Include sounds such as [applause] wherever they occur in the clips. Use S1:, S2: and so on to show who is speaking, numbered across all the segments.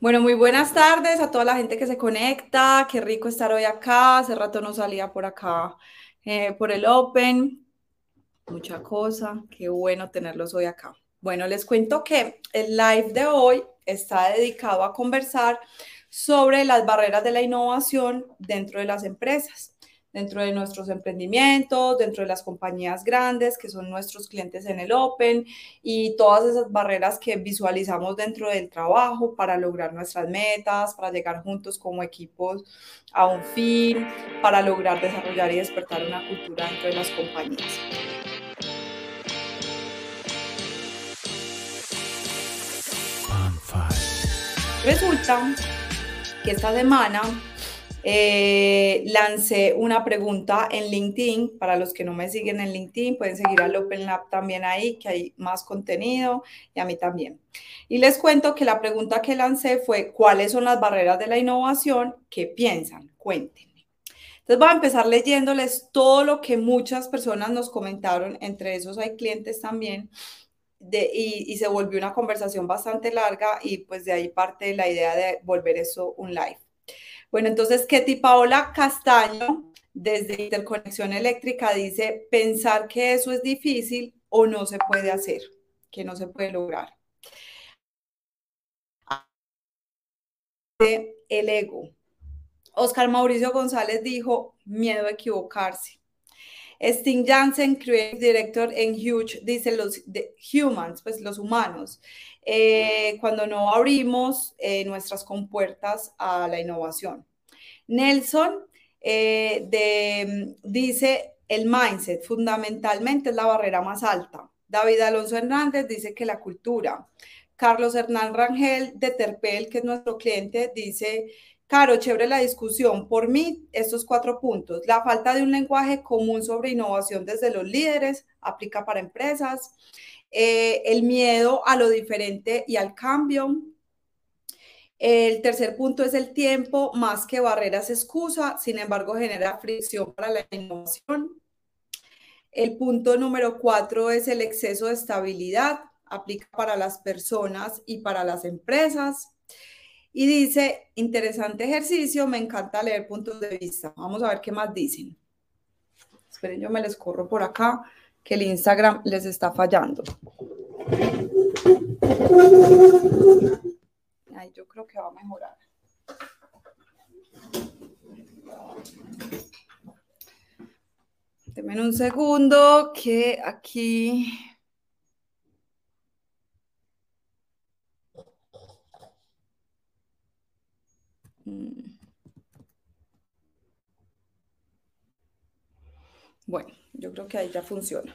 S1: Bueno, muy buenas tardes a toda la gente que se conecta. Qué rico estar hoy acá. Hace rato no salía por acá, eh, por el Open. Mucha cosa. Qué bueno tenerlos hoy acá. Bueno, les cuento que el live de hoy está dedicado a conversar sobre las barreras de la innovación dentro de las empresas dentro de nuestros emprendimientos, dentro de las compañías grandes que son nuestros clientes en el Open y todas esas barreras que visualizamos dentro del trabajo para lograr nuestras metas, para llegar juntos como equipos a un fin, para lograr desarrollar y despertar una cultura dentro de las compañías. Resulta que esta semana eh, lancé una pregunta en LinkedIn. Para los que no me siguen en LinkedIn, pueden seguir al Open Lab también ahí, que hay más contenido y a mí también. Y les cuento que la pregunta que lancé fue, ¿cuáles son las barreras de la innovación? ¿Qué piensan? Cuéntenme. Entonces voy a empezar leyéndoles todo lo que muchas personas nos comentaron, entre esos hay clientes también, y, y, se volvió una conversación bastante larga y pues de ahí parte la idea de volver eso un live. Bueno, entonces Ketty Paola Castaño, desde Interconexión Eléctrica, dice, pensar que eso es difícil o no se puede hacer, que no se puede lograr. El ego. Oscar Mauricio González dijo, miedo a equivocarse. Sting Jansen, Creative Director en Huge, dice los humans, pues los humanos. Eh, cuando no abrimos eh, nuestras compuertas a la innovación. Nelson eh, de, dice, el mindset fundamentalmente es la barrera más alta. David Alonso Hernández dice que la cultura. Carlos Hernán Rangel de Terpel, que es nuestro cliente, dice, Caro, chévere la discusión. Por mí, estos cuatro puntos. La falta de un lenguaje común sobre innovación desde los líderes aplica para empresas. Eh, el miedo a lo diferente y al cambio. El tercer punto es el tiempo, más que barreras excusa, sin embargo genera fricción para la innovación. El punto número cuatro es el exceso de estabilidad, aplica para las personas y para las empresas. Y dice, interesante ejercicio, me encanta leer puntos de vista. Vamos a ver qué más dicen. Esperen, yo me les corro por acá que el Instagram les está fallando. Ay, yo creo que va a mejorar. Denme un segundo que aquí... Mm. Bueno, yo creo que ahí ya funciona.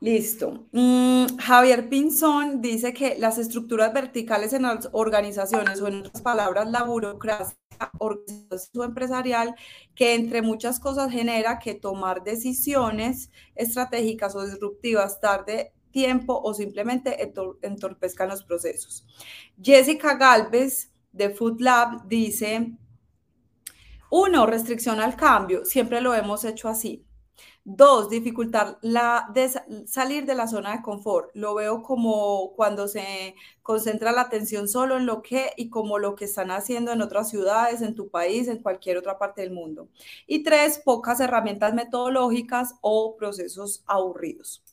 S1: Listo. Mm, Javier Pinzón dice que las estructuras verticales en las organizaciones, o en otras palabras, la burocracia empresarial, que entre muchas cosas genera que tomar decisiones estratégicas o disruptivas tarde tiempo o simplemente entorpezcan los procesos. Jessica Galvez de Food Lab dice, uno, restricción al cambio, siempre lo hemos hecho así. Dos, dificultar la de salir de la zona de confort. Lo veo como cuando se concentra la atención solo en lo que y como lo que están haciendo en otras ciudades, en tu país, en cualquier otra parte del mundo. Y tres, pocas herramientas metodológicas o procesos aburridos.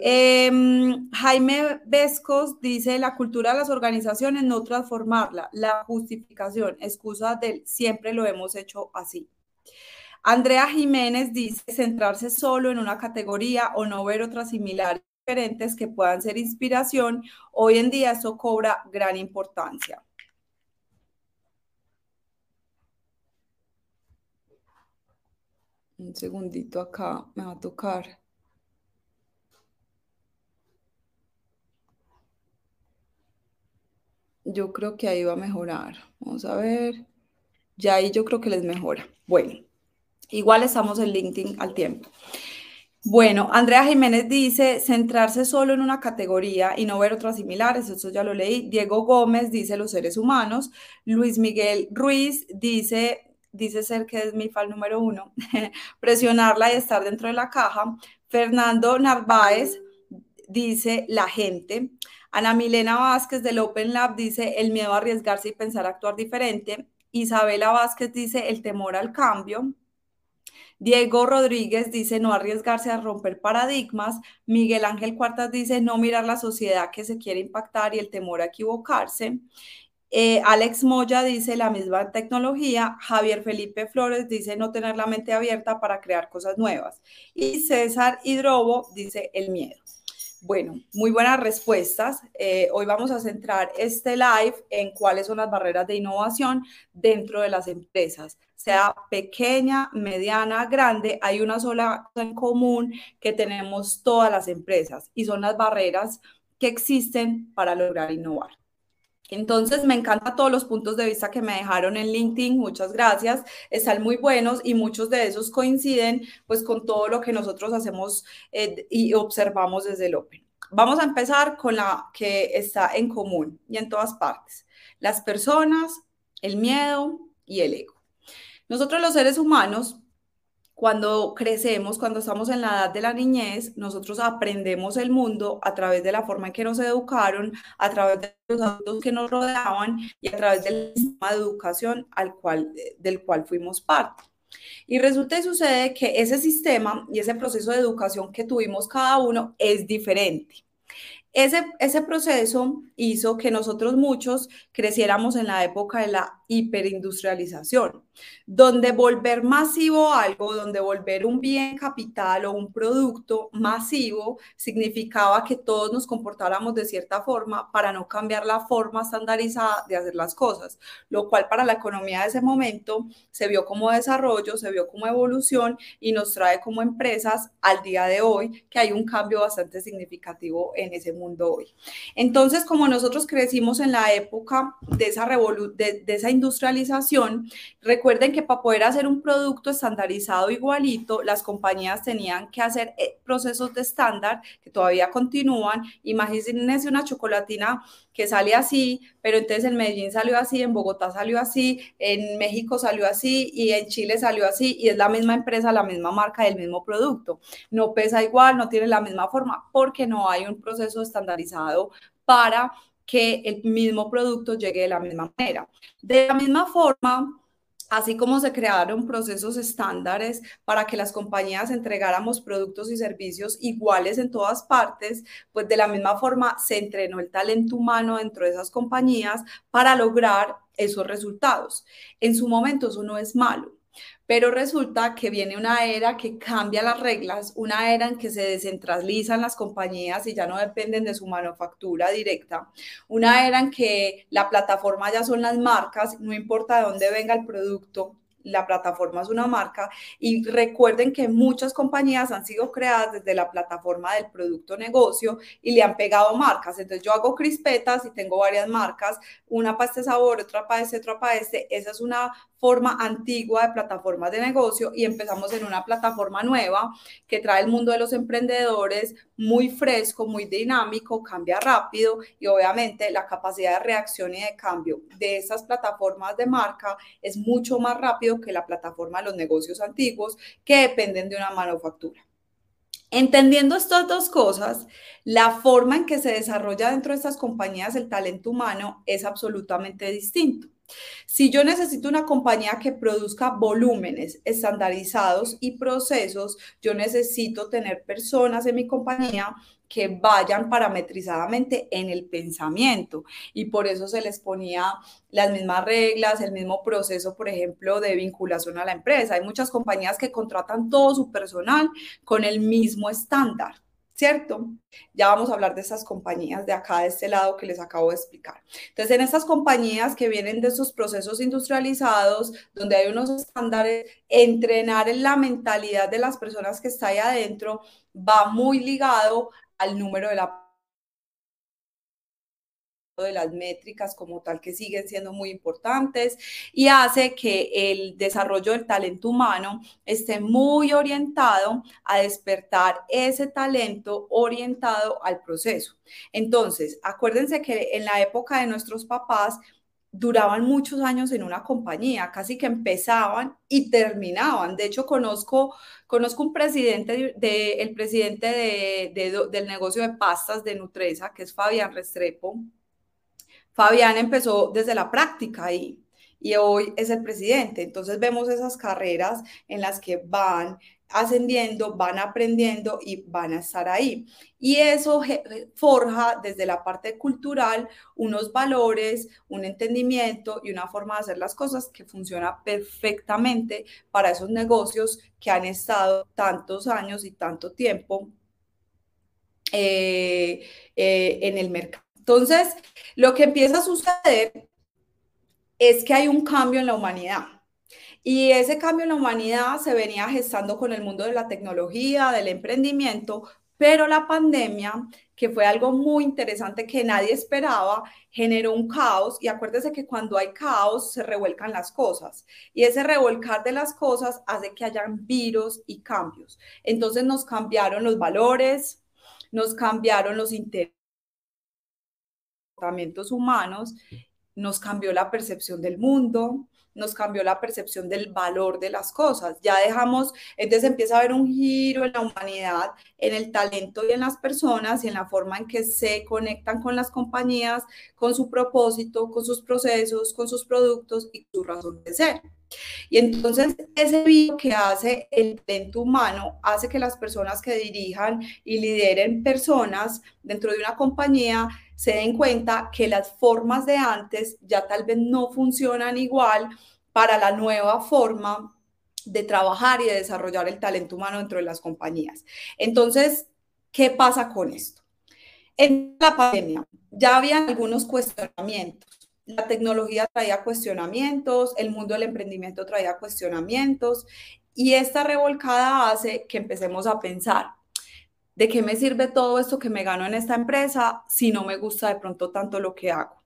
S1: Em, Jaime Vescos dice, la cultura de las organizaciones, no transformarla, la justificación, excusa del siempre lo hemos hecho así. Andrea Jiménez dice centrarse solo en una categoría o no ver otras similares diferentes que puedan ser inspiración. Hoy en día eso cobra gran importancia. Un segundito acá, me va a tocar. Yo creo que ahí va a mejorar. Vamos a ver. Ya ahí yo creo que les mejora. Bueno. Igual estamos en LinkedIn al tiempo. Bueno, Andrea Jiménez dice centrarse solo en una categoría y no ver otras similares, eso ya lo leí. Diego Gómez dice los seres humanos. Luis Miguel Ruiz dice, dice ser que es mi fan número uno, [laughs] presionarla y estar dentro de la caja. Fernando Narváez dice la gente. Ana Milena Vázquez del Open Lab dice el miedo a arriesgarse y pensar actuar diferente. Isabela Vázquez dice el temor al cambio. Diego Rodríguez dice no arriesgarse a romper paradigmas. Miguel Ángel Cuartas dice no mirar la sociedad que se quiere impactar y el temor a equivocarse. Eh, Alex Moya dice la misma tecnología. Javier Felipe Flores dice no tener la mente abierta para crear cosas nuevas. Y César Hidrobo dice el miedo. Bueno, muy buenas respuestas. Eh, hoy vamos a centrar este live en cuáles son las barreras de innovación dentro de las empresas. Sea pequeña, mediana, grande, hay una sola cosa en común que tenemos todas las empresas y son las barreras que existen para lograr innovar. Entonces, me encantan todos los puntos de vista que me dejaron en LinkedIn. Muchas gracias. Están muy buenos y muchos de esos coinciden pues con todo lo que nosotros hacemos eh, y observamos desde el Open. Vamos a empezar con la que está en común y en todas partes. Las personas, el miedo y el ego. Nosotros los seres humanos cuando crecemos, cuando estamos en la edad de la niñez, nosotros aprendemos el mundo a través de la forma en que nos educaron, a través de los adultos que nos rodeaban y a través del sistema de educación al cual, del cual fuimos parte. Y resulta y sucede que ese sistema y ese proceso de educación que tuvimos cada uno es diferente. Ese, ese proceso hizo que nosotros muchos creciéramos en la época de la hiperindustrialización, donde volver masivo algo, donde volver un bien capital o un producto masivo significaba que todos nos comportáramos de cierta forma para no cambiar la forma estandarizada de hacer las cosas, lo cual para la economía de ese momento se vio como desarrollo, se vio como evolución y nos trae como empresas al día de hoy que hay un cambio bastante significativo en ese mundo hoy. Entonces, como nosotros crecimos en la época de esa, de, de esa industrialización, recuerden que para poder hacer un producto estandarizado igualito, las compañías tenían que hacer eh, procesos de estándar que todavía continúan. Imagínense una chocolatina que sale así, pero entonces en Medellín salió así, en Bogotá salió así, en México salió así y en Chile salió así y es la misma empresa, la misma marca del mismo producto. No pesa igual, no tiene la misma forma porque no hay un proceso estandarizado para que el mismo producto llegue de la misma manera. De la misma forma, así como se crearon procesos estándares para que las compañías entregáramos productos y servicios iguales en todas partes, pues de la misma forma se entrenó el talento humano dentro de esas compañías para lograr esos resultados. En su momento eso no es malo. Pero resulta que viene una era que cambia las reglas, una era en que se descentralizan las compañías y ya no dependen de su manufactura directa, una era en que la plataforma ya son las marcas, no importa de dónde venga el producto, la plataforma es una marca y recuerden que muchas compañías han sido creadas desde la plataforma del producto negocio y le han pegado marcas. Entonces yo hago crispetas y tengo varias marcas, una para este sabor, otra para este, otra para este. Esa es una forma antigua de plataformas de negocio y empezamos en una plataforma nueva que trae el mundo de los emprendedores muy fresco, muy dinámico, cambia rápido y obviamente la capacidad de reacción y de cambio de esas plataformas de marca es mucho más rápido que la plataforma de los negocios antiguos que dependen de una manufactura. Entendiendo estas dos cosas, la forma en que se desarrolla dentro de estas compañías el talento humano es absolutamente distinto. Si yo necesito una compañía que produzca volúmenes estandarizados y procesos, yo necesito tener personas en mi compañía que vayan parametrizadamente en el pensamiento y por eso se les ponía las mismas reglas, el mismo proceso, por ejemplo, de vinculación a la empresa. Hay muchas compañías que contratan todo su personal con el mismo estándar. ¿cierto? Ya vamos a hablar de esas compañías de acá, de este lado que les acabo de explicar. Entonces, en estas compañías que vienen de esos procesos industrializados, donde hay unos estándares, entrenar en la mentalidad de las personas que está ahí adentro va muy ligado al número de de las métricas como tal que siguen siendo muy importantes y hace que el desarrollo del talento humano esté muy orientado a despertar ese talento orientado al proceso. Entonces, acuérdense que en la época de nuestros papás, duraban muchos años en una compañía, casi que empezaban y terminaban. De hecho, conozco, conozco un presidente, de, el presidente de, del negocio de pastas de Nutresa, que es Fabián Restrepo. Fabián empezó desde la práctica y y hoy es el presidente. Entonces vemos esas carreras en las que van ascendiendo, van aprendiendo y van a estar ahí. Y eso forja desde la parte cultural unos valores, un entendimiento y una forma de hacer las cosas que funciona perfectamente para esos negocios que han estado tantos años y tanto tiempo eh, eh, en el mercado. Entonces, lo que empieza a suceder es que hay un cambio en la humanidad. Y ese cambio en la humanidad se venía gestando con el mundo de la tecnología, del emprendimiento, pero la pandemia, que fue algo muy interesante que nadie esperaba, generó un caos. Y acuérdese que cuando hay caos se revuelcan las cosas. Y ese revolcar de las cosas hace que hayan virus y cambios. Entonces nos cambiaron los valores, nos cambiaron los comportamientos humanos nos cambió la percepción del mundo, nos cambió la percepción del valor de las cosas. Ya dejamos, entonces empieza a haber un giro en la humanidad, en el talento y en las personas y en la forma en que se conectan con las compañías, con su propósito, con sus procesos, con sus productos y su razón de ser. Y entonces ese video que hace el talento humano hace que las personas que dirijan y lideren personas dentro de una compañía se den cuenta que las formas de antes ya tal vez no funcionan igual para la nueva forma de trabajar y de desarrollar el talento humano dentro de las compañías. Entonces, ¿qué pasa con esto? En la pandemia ya había algunos cuestionamientos. La tecnología traía cuestionamientos, el mundo del emprendimiento traía cuestionamientos y esta revolcada hace que empecemos a pensar, ¿de qué me sirve todo esto que me gano en esta empresa si no me gusta de pronto tanto lo que hago?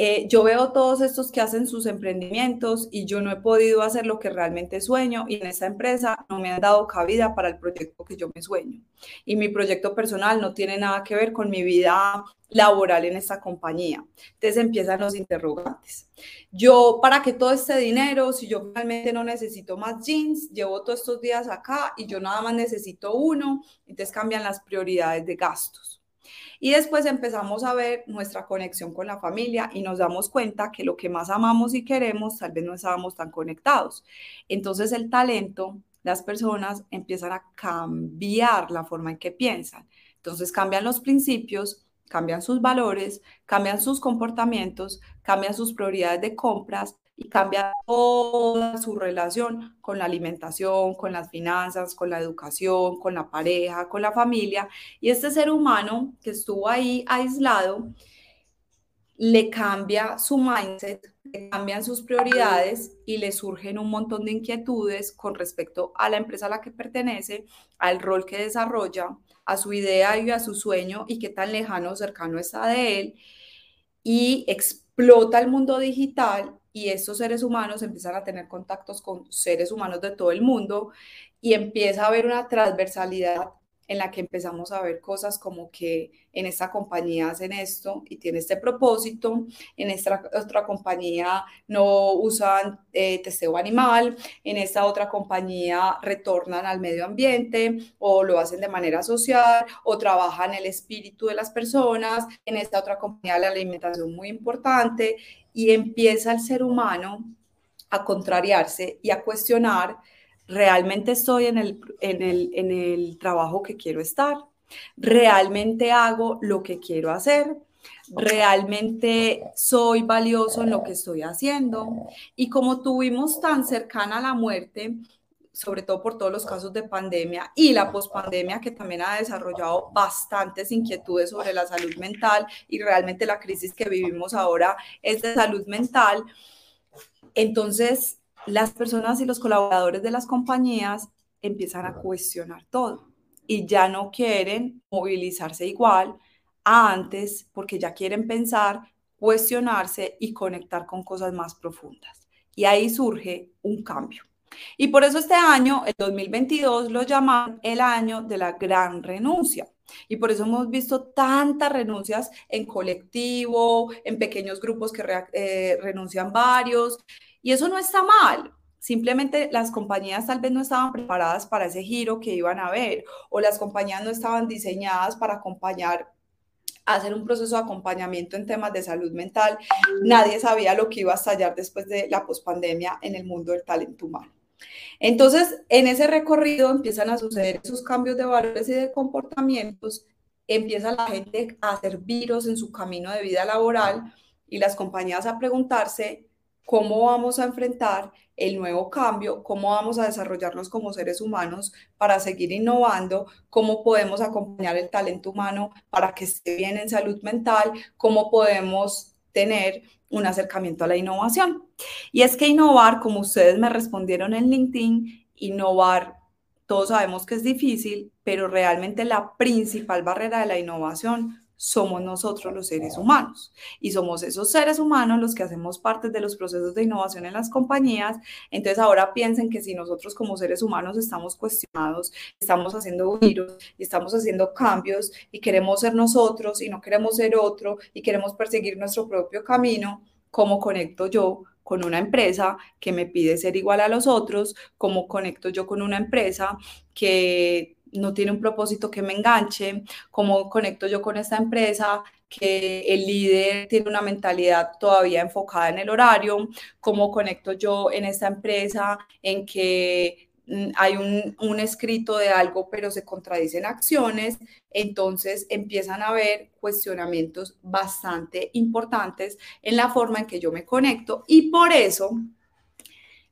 S1: Eh, yo veo todos estos que hacen sus emprendimientos y yo no he podido hacer lo que realmente sueño y en esta empresa no me han dado cabida para el proyecto que yo me sueño. Y mi proyecto personal no tiene nada que ver con mi vida laboral en esta compañía. Entonces empiezan los interrogantes. Yo, ¿para qué todo este dinero? Si yo realmente no necesito más jeans, llevo todos estos días acá y yo nada más necesito uno, entonces cambian las prioridades de gastos. Y después empezamos a ver nuestra conexión con la familia y nos damos cuenta que lo que más amamos y queremos tal vez no estábamos tan conectados. Entonces el talento, las personas empiezan a cambiar la forma en que piensan. Entonces cambian los principios, cambian sus valores, cambian sus comportamientos, cambian sus prioridades de compras y cambia toda su relación con la alimentación, con las finanzas, con la educación, con la pareja, con la familia. Y este ser humano que estuvo ahí aislado, le cambia su mindset, le cambian sus prioridades y le surgen un montón de inquietudes con respecto a la empresa a la que pertenece, al rol que desarrolla, a su idea y a su sueño y qué tan lejano o cercano está de él. Y explota el mundo digital y estos seres humanos empiezan a tener contactos con seres humanos de todo el mundo y empieza a haber una transversalidad en la que empezamos a ver cosas como que en esta compañía hacen esto y tiene este propósito, en esta otra compañía no usan eh, testeo animal, en esta otra compañía retornan al medio ambiente o lo hacen de manera social o trabajan el espíritu de las personas, en esta otra compañía la alimentación muy importante y empieza el ser humano a contrariarse y a cuestionar realmente estoy en el, en el, en el trabajo que quiero estar, realmente hago lo que quiero hacer, realmente soy valioso en lo que estoy haciendo. Y como tuvimos tan cercana la muerte, sobre todo por todos los casos de pandemia y la pospandemia que también ha desarrollado bastantes inquietudes sobre la salud mental y realmente la crisis que vivimos ahora es de salud mental. Entonces, las personas y los colaboradores de las compañías empiezan a cuestionar todo y ya no quieren movilizarse igual a antes porque ya quieren pensar, cuestionarse y conectar con cosas más profundas. Y ahí surge un cambio. Y por eso este año, el 2022, lo llaman el año de la gran renuncia. Y por eso hemos visto tantas renuncias en colectivo, en pequeños grupos que eh, renuncian varios. Y eso no está mal. Simplemente las compañías tal vez no estaban preparadas para ese giro que iban a ver o las compañías no estaban diseñadas para acompañar hacer un proceso de acompañamiento en temas de salud mental. Nadie sabía lo que iba a estallar después de la pospandemia en el mundo del talento humano. Entonces, en ese recorrido empiezan a suceder esos cambios de valores y de comportamientos, empieza la gente a hacer virus en su camino de vida laboral y las compañías a preguntarse cómo vamos a enfrentar el nuevo cambio, cómo vamos a desarrollarnos como seres humanos para seguir innovando, cómo podemos acompañar el talento humano para que esté bien en salud mental, cómo podemos tener un acercamiento a la innovación. Y es que innovar, como ustedes me respondieron en LinkedIn, innovar, todos sabemos que es difícil, pero realmente la principal barrera de la innovación somos nosotros los seres humanos y somos esos seres humanos los que hacemos parte de los procesos de innovación en las compañías. Entonces ahora piensen que si nosotros como seres humanos estamos cuestionados, estamos haciendo giros y estamos haciendo cambios y queremos ser nosotros y no queremos ser otro y queremos perseguir nuestro propio camino, ¿cómo conecto yo con una empresa que me pide ser igual a los otros? ¿Cómo conecto yo con una empresa que no tiene un propósito que me enganche, cómo conecto yo con esta empresa, que el líder tiene una mentalidad todavía enfocada en el horario, cómo conecto yo en esta empresa en que mm, hay un, un, escrito de algo, pero se contradicen acciones, entonces empiezan a haber cuestionamientos bastante importantes en la forma en que yo me conecto y por eso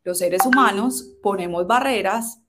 S1: los seres humanos ponemos barreras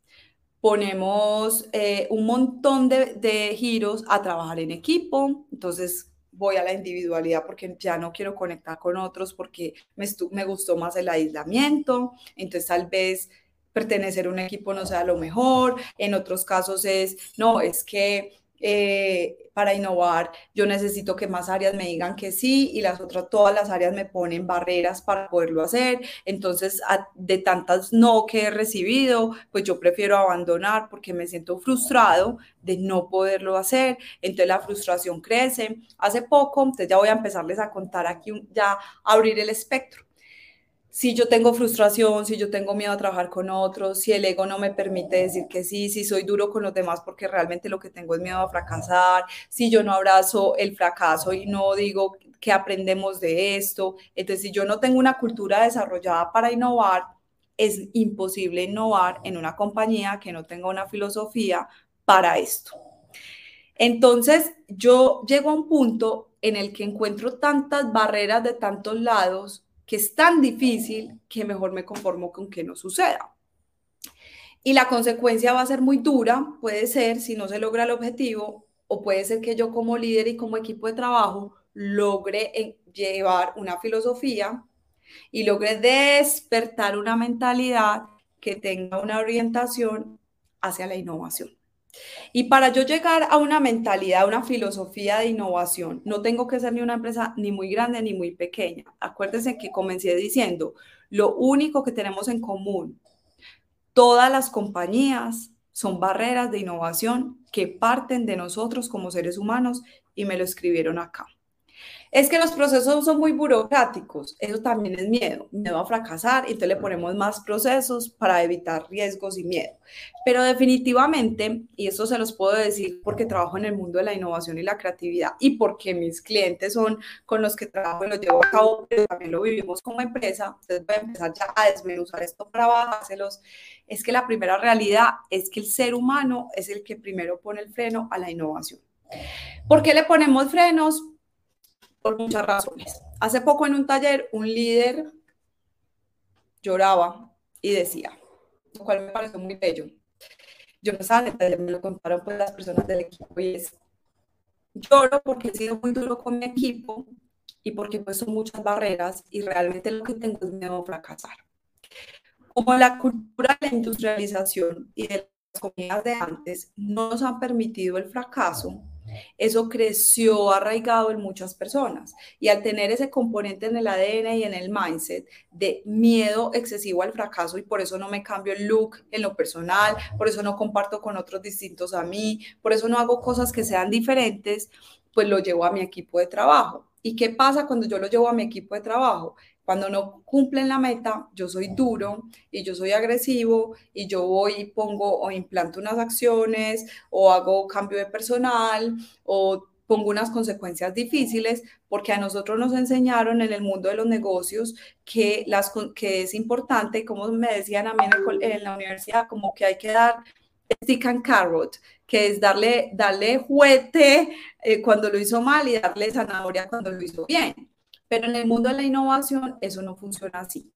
S1: ponemos eh, un montón de, giros a trabajar en equipo, entonces voy a la individualidad porque ya no quiero conectar con otros porque me, me gustó más el aislamiento, entonces tal vez pertenecer a un equipo no sea lo mejor, en otros casos es, no, es que eh, para innovar, yo necesito que más áreas me digan que sí y las otras, todas las áreas me ponen barreras para poderlo hacer. Entonces, de tantas no que he recibido, pues yo prefiero abandonar porque me siento frustrado de no poderlo hacer. Entonces, la frustración crece. Hace poco, entonces ya voy a empezarles a contar aquí, ya abrir el espectro si yo tengo frustración, si yo tengo miedo a trabajar con otros, si el ego no me permite decir que sí, si soy duro con los demás porque realmente lo que tengo es miedo a fracasar, si yo no abrazo el fracaso y no digo que aprendemos de esto, entonces si yo no tengo una cultura desarrollada para innovar, es imposible innovar en una compañía que no tenga una filosofía para esto. Entonces, yo llego a un punto en el que encuentro tantas barreras de tantos lados que es tan difícil que mejor me conformo con que no suceda. Y la consecuencia va a ser muy dura, puede ser si no se logra el objetivo, o puede ser que yo como líder y como equipo de trabajo logre llevar una filosofía y logre despertar una mentalidad que tenga una orientación hacia la innovación. Y para yo llegar a una mentalidad, una filosofía de innovación, no tengo que ser ni una empresa ni muy grande ni muy pequeña. Acuérdense que comencé diciendo, lo único que tenemos en común, todas las compañías son barreras de innovación que parten de nosotros como seres humanos y me lo escribieron acá. Es que los procesos son muy burocráticos, eso también es miedo, miedo a fracasar, y entonces le ponemos más procesos para evitar riesgos y miedo. Pero definitivamente, y esto se los puedo decir porque trabajo en el mundo de la innovación y la creatividad y porque mis clientes son con los que trabajo y lo llevo a cabo, pero también lo vivimos como empresa, entonces voy a empezar ya a desmenuzar esto para bajárselos, es que la primera realidad es que el ser humano es el que primero pone el freno a la innovación. ¿Por qué le ponemos frenos? Por muchas razones. Hace poco en un taller, un líder lloraba y decía, lo cual me pareció muy bello. Yo no sabía, me lo contaron pues las personas del equipo y es, lloro porque he sido muy duro con mi equipo y porque pues son muchas barreras y realmente lo que tengo es miedo a fracasar. Como la cultura de la industrialización y de las comidas de antes no nos han permitido el fracaso, eso creció arraigado en muchas personas. Y al tener ese componente en el ADN y en el mindset de miedo excesivo al fracaso y por eso no me cambio el look en lo personal, por eso no comparto con otros distintos a mí, por eso no hago cosas que sean diferentes, pues lo llevo a mi equipo de trabajo. ¿Y qué pasa cuando yo lo llevo a mi equipo de trabajo? Cuando no cumplen la meta, yo soy duro y yo soy agresivo y yo voy y pongo o implanto unas acciones o hago cambio de personal o pongo unas consecuencias difíciles porque a nosotros nos enseñaron en el mundo de los negocios que, las, que es importante, como me decían a mí en, la universidad, como que hay que dar stick and carrot, que es darle, darle juguete eh, cuando lo hizo mal y darle zanahoria cuando lo hizo bien. Pero en el mundo de la innovación eso no funciona así.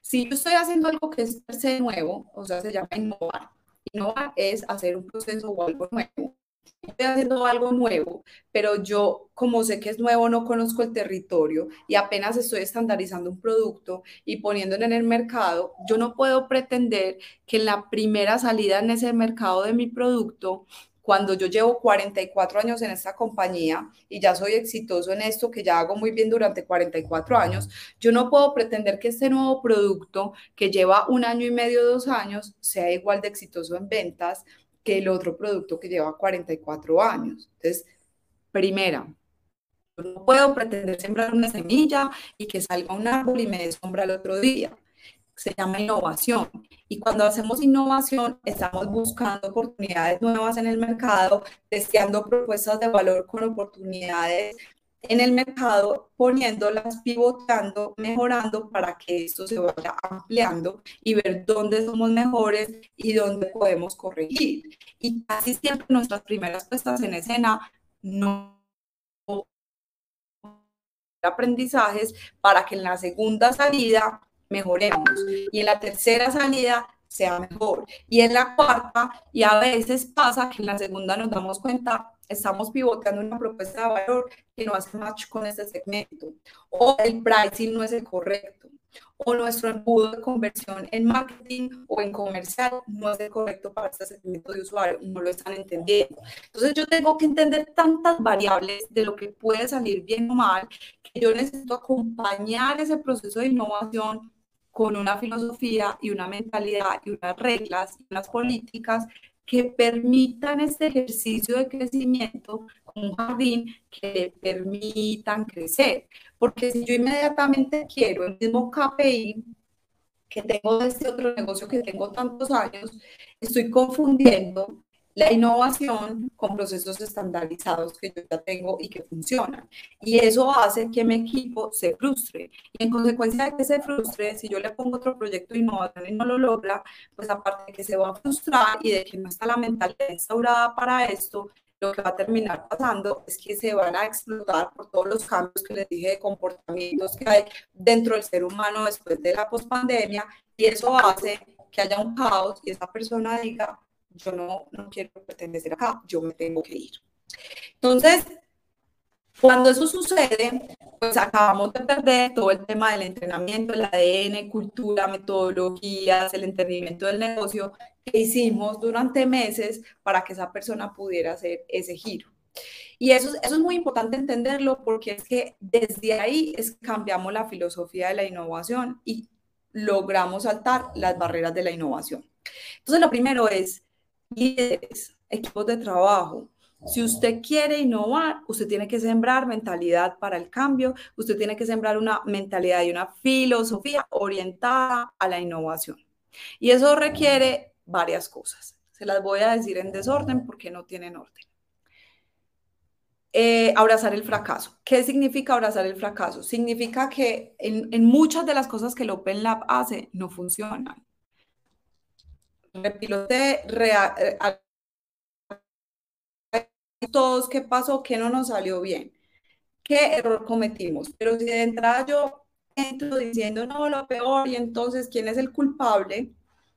S1: Si yo estoy haciendo algo que es nuevo, o sea, se llama innovar. Innovar es hacer un proceso o algo nuevo. Estoy haciendo algo nuevo, pero yo, como sé que es nuevo, no conozco el territorio y apenas estoy estandarizando un producto y poniéndolo en el mercado, yo no puedo pretender que en la primera salida en ese mercado de mi producto cuando yo llevo 44 años en esta compañía y ya soy exitoso en esto que ya hago muy bien durante 44 años, yo no puedo pretender que este nuevo producto que lleva un año y medio, dos años, sea igual de exitoso en ventas que el otro producto que lleva 44 años. Entonces, primera, no puedo pretender sembrar una semilla y que salga un árbol y me dé sombra el otro día se llama innovación. Y cuando hacemos innovación, estamos buscando oportunidades nuevas en el mercado, deseando propuestas de valor con oportunidades en el mercado, poniéndolas, pivotando, mejorando para que esto se vaya ampliando y ver dónde somos mejores y dónde podemos corregir. Y casi siempre nuestras primeras puestas en escena no aprendizajes para que en la segunda salida mejoremos. Y en la tercera salida sea mejor. Y en la cuarta, y a veces pasa que en la segunda nos damos cuenta, estamos pivoteando una propuesta de valor que no hace match con este segmento, o el pricing no es el correcto, o nuestro embudo de conversión en marketing o en comercial no es el correcto para este segmento de usuario, no lo están entendiendo. Entonces yo tengo que entender tantas variables de lo que puede salir bien o mal, que yo necesito acompañar ese proceso de innovación con una filosofía y una mentalidad y unas reglas y unas políticas que permitan este ejercicio de crecimiento con un jardín que le permitan crecer. Porque si yo inmediatamente quiero el mismo KPI que tengo de este otro negocio que tengo tantos años, estoy confundiendo la innovación con procesos estandarizados que yo ya tengo y que funcionan. Y eso hace que mi equipo se frustre. Y en consecuencia de que se frustre, si yo le pongo otro proyecto de innovación y no lo logra, pues aparte de que se va a frustrar y de que no está la mentalidad instaurada para esto, lo que va a terminar pasando es que se van a explotar por todos los cambios que les dije de comportamientos que hay dentro del ser humano después de la pospandemia y eso hace que haya un caos y esa persona diga, yo no, no quiero pertenecer acá, yo me tengo que ir. Entonces, cuando eso sucede, pues acabamos de perder todo el tema del entrenamiento, el ADN, cultura, metodologías, el entendimiento del negocio que hicimos durante meses para que esa persona pudiera hacer ese giro. Y eso, eso es muy importante entenderlo porque es que desde ahí es, cambiamos la filosofía de la innovación y logramos saltar las barreras de la innovación. Entonces, lo primero es líderes, equipos de trabajo. Si usted quiere innovar, usted tiene que sembrar mentalidad para el cambio, usted tiene que sembrar una mentalidad y una filosofía orientada a la innovación. Y eso requiere varias cosas. Se las voy a decir en desorden porque no tienen orden. Eh, abrazar el fracaso. ¿Qué significa abrazar el fracaso? Significa que en, en muchas de las cosas que el Open Lab hace no funcionan repilote, eh, todos qué pasó, qué no nos salió bien, qué error cometimos. Pero si de entrada yo entro diciendo no, lo peor, y entonces quién es el culpable,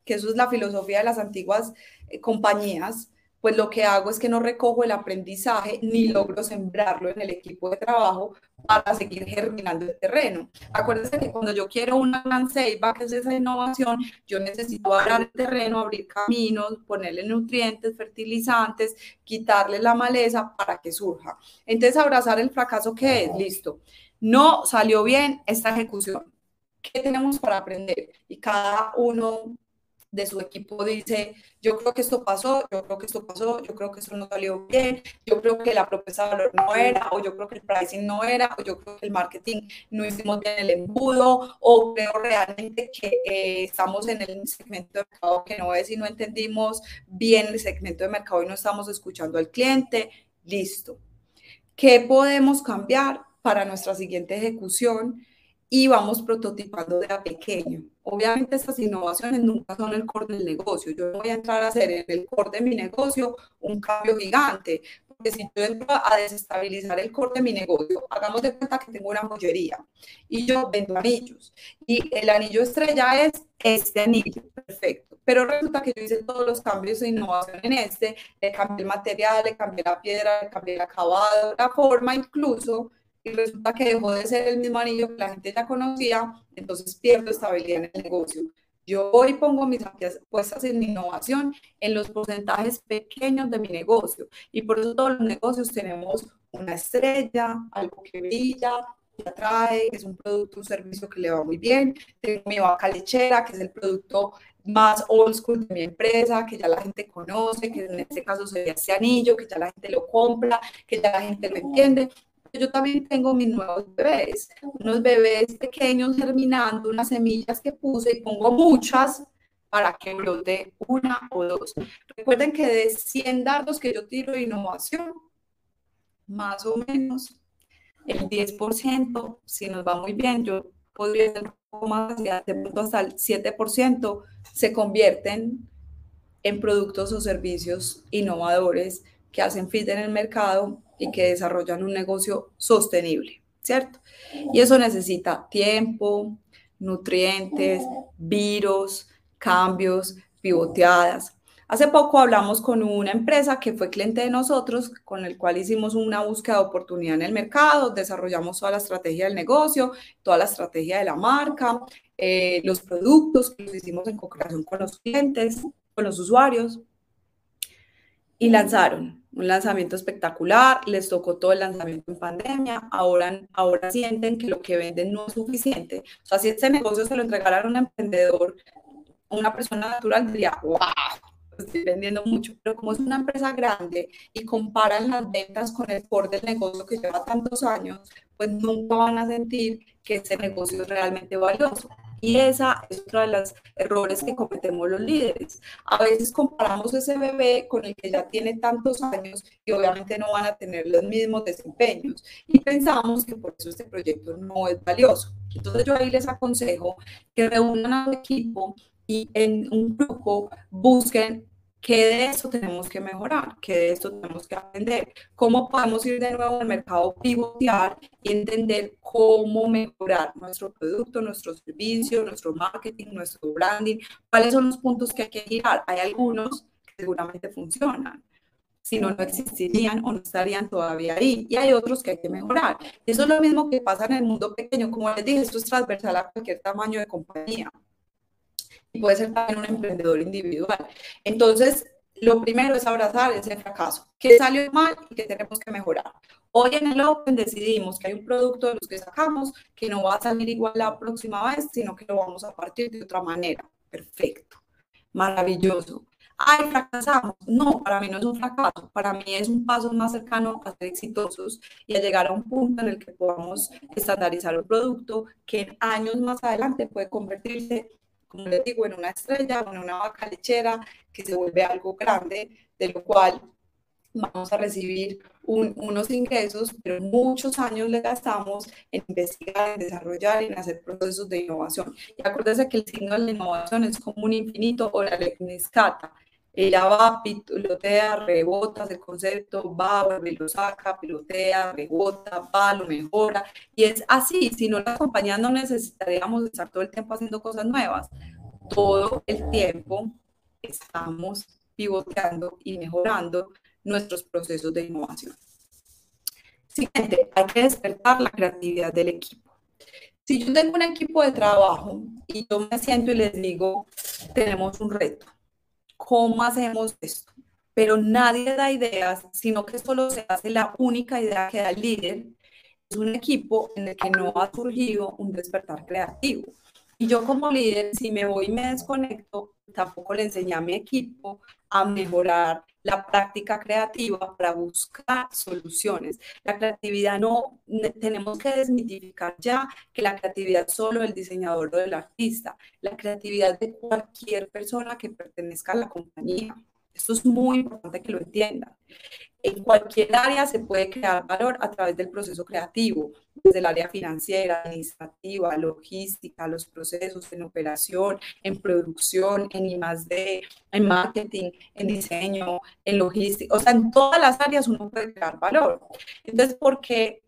S1: que eso es la filosofía de las antiguas eh, compañías, pues lo que hago es que no recojo el aprendizaje ni logro sembrarlo en el equipo de trabajo para seguir germinando el terreno. Acuérdense que cuando yo quiero una gran ceiba, que es esa innovación, yo necesito abrir el terreno, abrir caminos, ponerle nutrientes, fertilizantes, quitarle la maleza para que surja. Entonces, abrazar el fracaso, ¿qué es? Listo. No salió bien esta ejecución. ¿Qué tenemos para aprender? Y cada uno de su equipo dice, yo creo que esto pasó, yo creo que esto pasó, yo creo que eso no salió bien, yo creo que la propuesta de valor no era, o yo creo que el pricing no era, o yo creo que el marketing no hicimos bien el embudo, o creo realmente que eh, estamos en el segmento de mercado que no es y no entendimos bien el segmento de mercado y no estamos escuchando al cliente. Listo. ¿Qué podemos cambiar para nuestra siguiente ejecución? Y vamos prototipando de a pequeño. Obviamente estas innovaciones nunca son el core del negocio. Yo voy a entrar a hacer en el core de mi negocio un cambio gigante, porque si yo entro a desestabilizar el core de mi negocio, hagamos de cuenta que tengo una joyería y yo vendo anillos y el anillo estrella es este anillo, perfecto. Pero resulta que yo hice todos los cambios de innovación en este, le cambié el material, le cambié la piedra, le cambié el acabado, la forma incluso, y resulta que dejó de ser el mismo anillo que la gente ya conocía, entonces pierdo estabilidad en el negocio. Yo hoy pongo mis apuestas en innovación en los porcentajes pequeños de mi negocio y por eso todos los negocios tenemos una estrella, algo que brilla, que atrae, que es un producto o servicio que le va muy bien. Tengo mi vaca lechera, que es el producto más old school de mi empresa, que ya la gente conoce, que en este caso sería ese anillo, que ya la gente lo compra, que ya la gente lo entiende yo también tengo mis nuevos bebés, unos bebés pequeños germinando, unas semillas que puse y pongo muchas para que brote una o dos. Recuerden que de 100 dardos que yo tiro de innovación, más o menos el 10%, si nos va muy bien, yo podría ser un poco más, de pronto hasta el 7%, se convierten en productos o servicios innovadores que hacen fit en el mercado y que desarrollan un negocio sostenible, ¿cierto? Y eso necesita tiempo, nutrientes, virus, cambios, pivoteadas. Hace poco hablamos con una empresa que fue cliente de nosotros, con el cual hicimos una búsqueda de oportunidad en el mercado, desarrollamos toda la estrategia del negocio, toda la estrategia de la marca, eh, los productos que los hicimos en co-creación con los clientes, con los usuarios, y lanzaron un lanzamiento espectacular, les tocó todo el lanzamiento en pandemia, ahora, ahora sienten que lo que venden no es suficiente. O sea, si este negocio se lo entregaran a un emprendedor, una persona natural diría, wow, estoy vendiendo mucho, pero como es una empresa grande y comparan las ventas con el core del negocio que lleva tantos años, pues nunca van a sentir que ese negocio es realmente valioso. Y esa es otra de los errores que cometemos los líderes. A veces comparamos ese bebé con el que ya tiene tantos años y obviamente no van a tener los mismos desempeños. Y pensamos que por eso este proyecto no es valioso. Entonces yo ahí les aconsejo que reúnan a un equipo y en un grupo busquen ¿Qué de esto tenemos que mejorar? ¿Qué de esto tenemos que aprender? ¿Cómo podemos ir de nuevo al mercado pivotear y entender cómo mejorar nuestro producto, nuestro servicio, nuestro marketing, nuestro branding? ¿Cuáles son los puntos que hay que girar? Hay algunos que seguramente funcionan. Si no, no existirían o no estarían todavía ahí. Y hay otros que hay que mejorar. Eso es lo mismo que pasa en el mundo pequeño. Como les dije, esto es transversal a cualquier tamaño de compañía y puede ser también un emprendedor individual. Entonces, lo primero es abrazar ese fracaso, que salió mal y que tenemos que mejorar. Hoy en el Open decidimos que hay un producto de los que sacamos que no va a salir igual la próxima vez, sino que lo vamos a partir de otra manera. Perfecto, maravilloso. Ay, fracasamos. No, para mí no es un fracaso, para mí es un paso más cercano a ser exitosos y a llegar a un punto en el que podamos estandarizar un producto que en años más adelante puede convertirse como les digo, en una estrella o en una vaca lechera que se vuelve algo grande, de lo cual vamos a recibir unos ingresos, pero muchos años le gastamos en investigar, en desarrollar en hacer procesos de innovación. Y acuérdense que el signo de la innovación es como un infinito o la escata. Ella va, pilotea, rebota, el concepto, va, vuelve, lo saca, pilotea, rebota, va, lo mejora. Y es así, si no la compañía no necesitaríamos estar todo el tiempo haciendo cosas nuevas. Todo el tiempo estamos pivoteando y mejorando nuestros procesos de innovación. Siguiente, hay que despertar la creatividad del equipo. Si yo tengo un equipo de trabajo y yo me siento y les digo, tenemos un reto, ¿cómo hacemos esto? Pero nadie da ideas, sino que solo se hace la única idea que da el líder. Es un equipo en el que no ha surgido un despertar creativo. Y yo como líder, si me voy y me desconecto, tampoco le enseñé a mi equipo a mejorar la práctica creativa para buscar soluciones. La creatividad no, tenemos que desmitificar ya que la creatividad solo del diseñador o del artista, la creatividad de cualquier persona que pertenezca a la compañía. Esto es muy importante que lo entiendan. En cualquier área se puede crear valor a través del proceso creativo, desde el área financiera, administrativa, logística, los procesos en operación, en producción, en I+D, en marketing, en diseño, en logística, o sea, en todas las áreas uno puede crear valor. Entonces, ¿por qué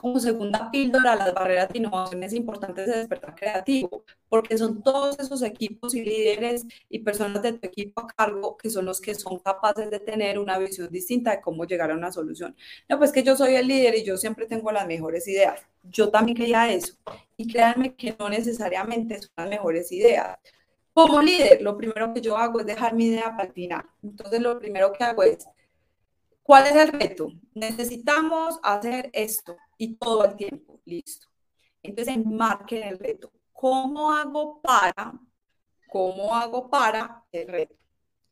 S1: como segunda píldora, las barreras de innovación es importante de despertar creativo, porque son todos esos equipos y líderes y personas de tu equipo a cargo que son los que son capaces de tener una visión distinta de cómo llegar a una solución. No, pues que yo soy el líder y yo siempre tengo las mejores ideas. Yo también quería eso. Y créanme que no necesariamente son las mejores ideas. Como líder, lo primero que yo hago es dejar mi idea para el final. Entonces, lo primero que hago es, ¿cuál es el reto? Necesitamos hacer esto y todo el tiempo, listo. Entonces enmarquen el reto. ¿Cómo hago para? ¿Cómo hago para el reto?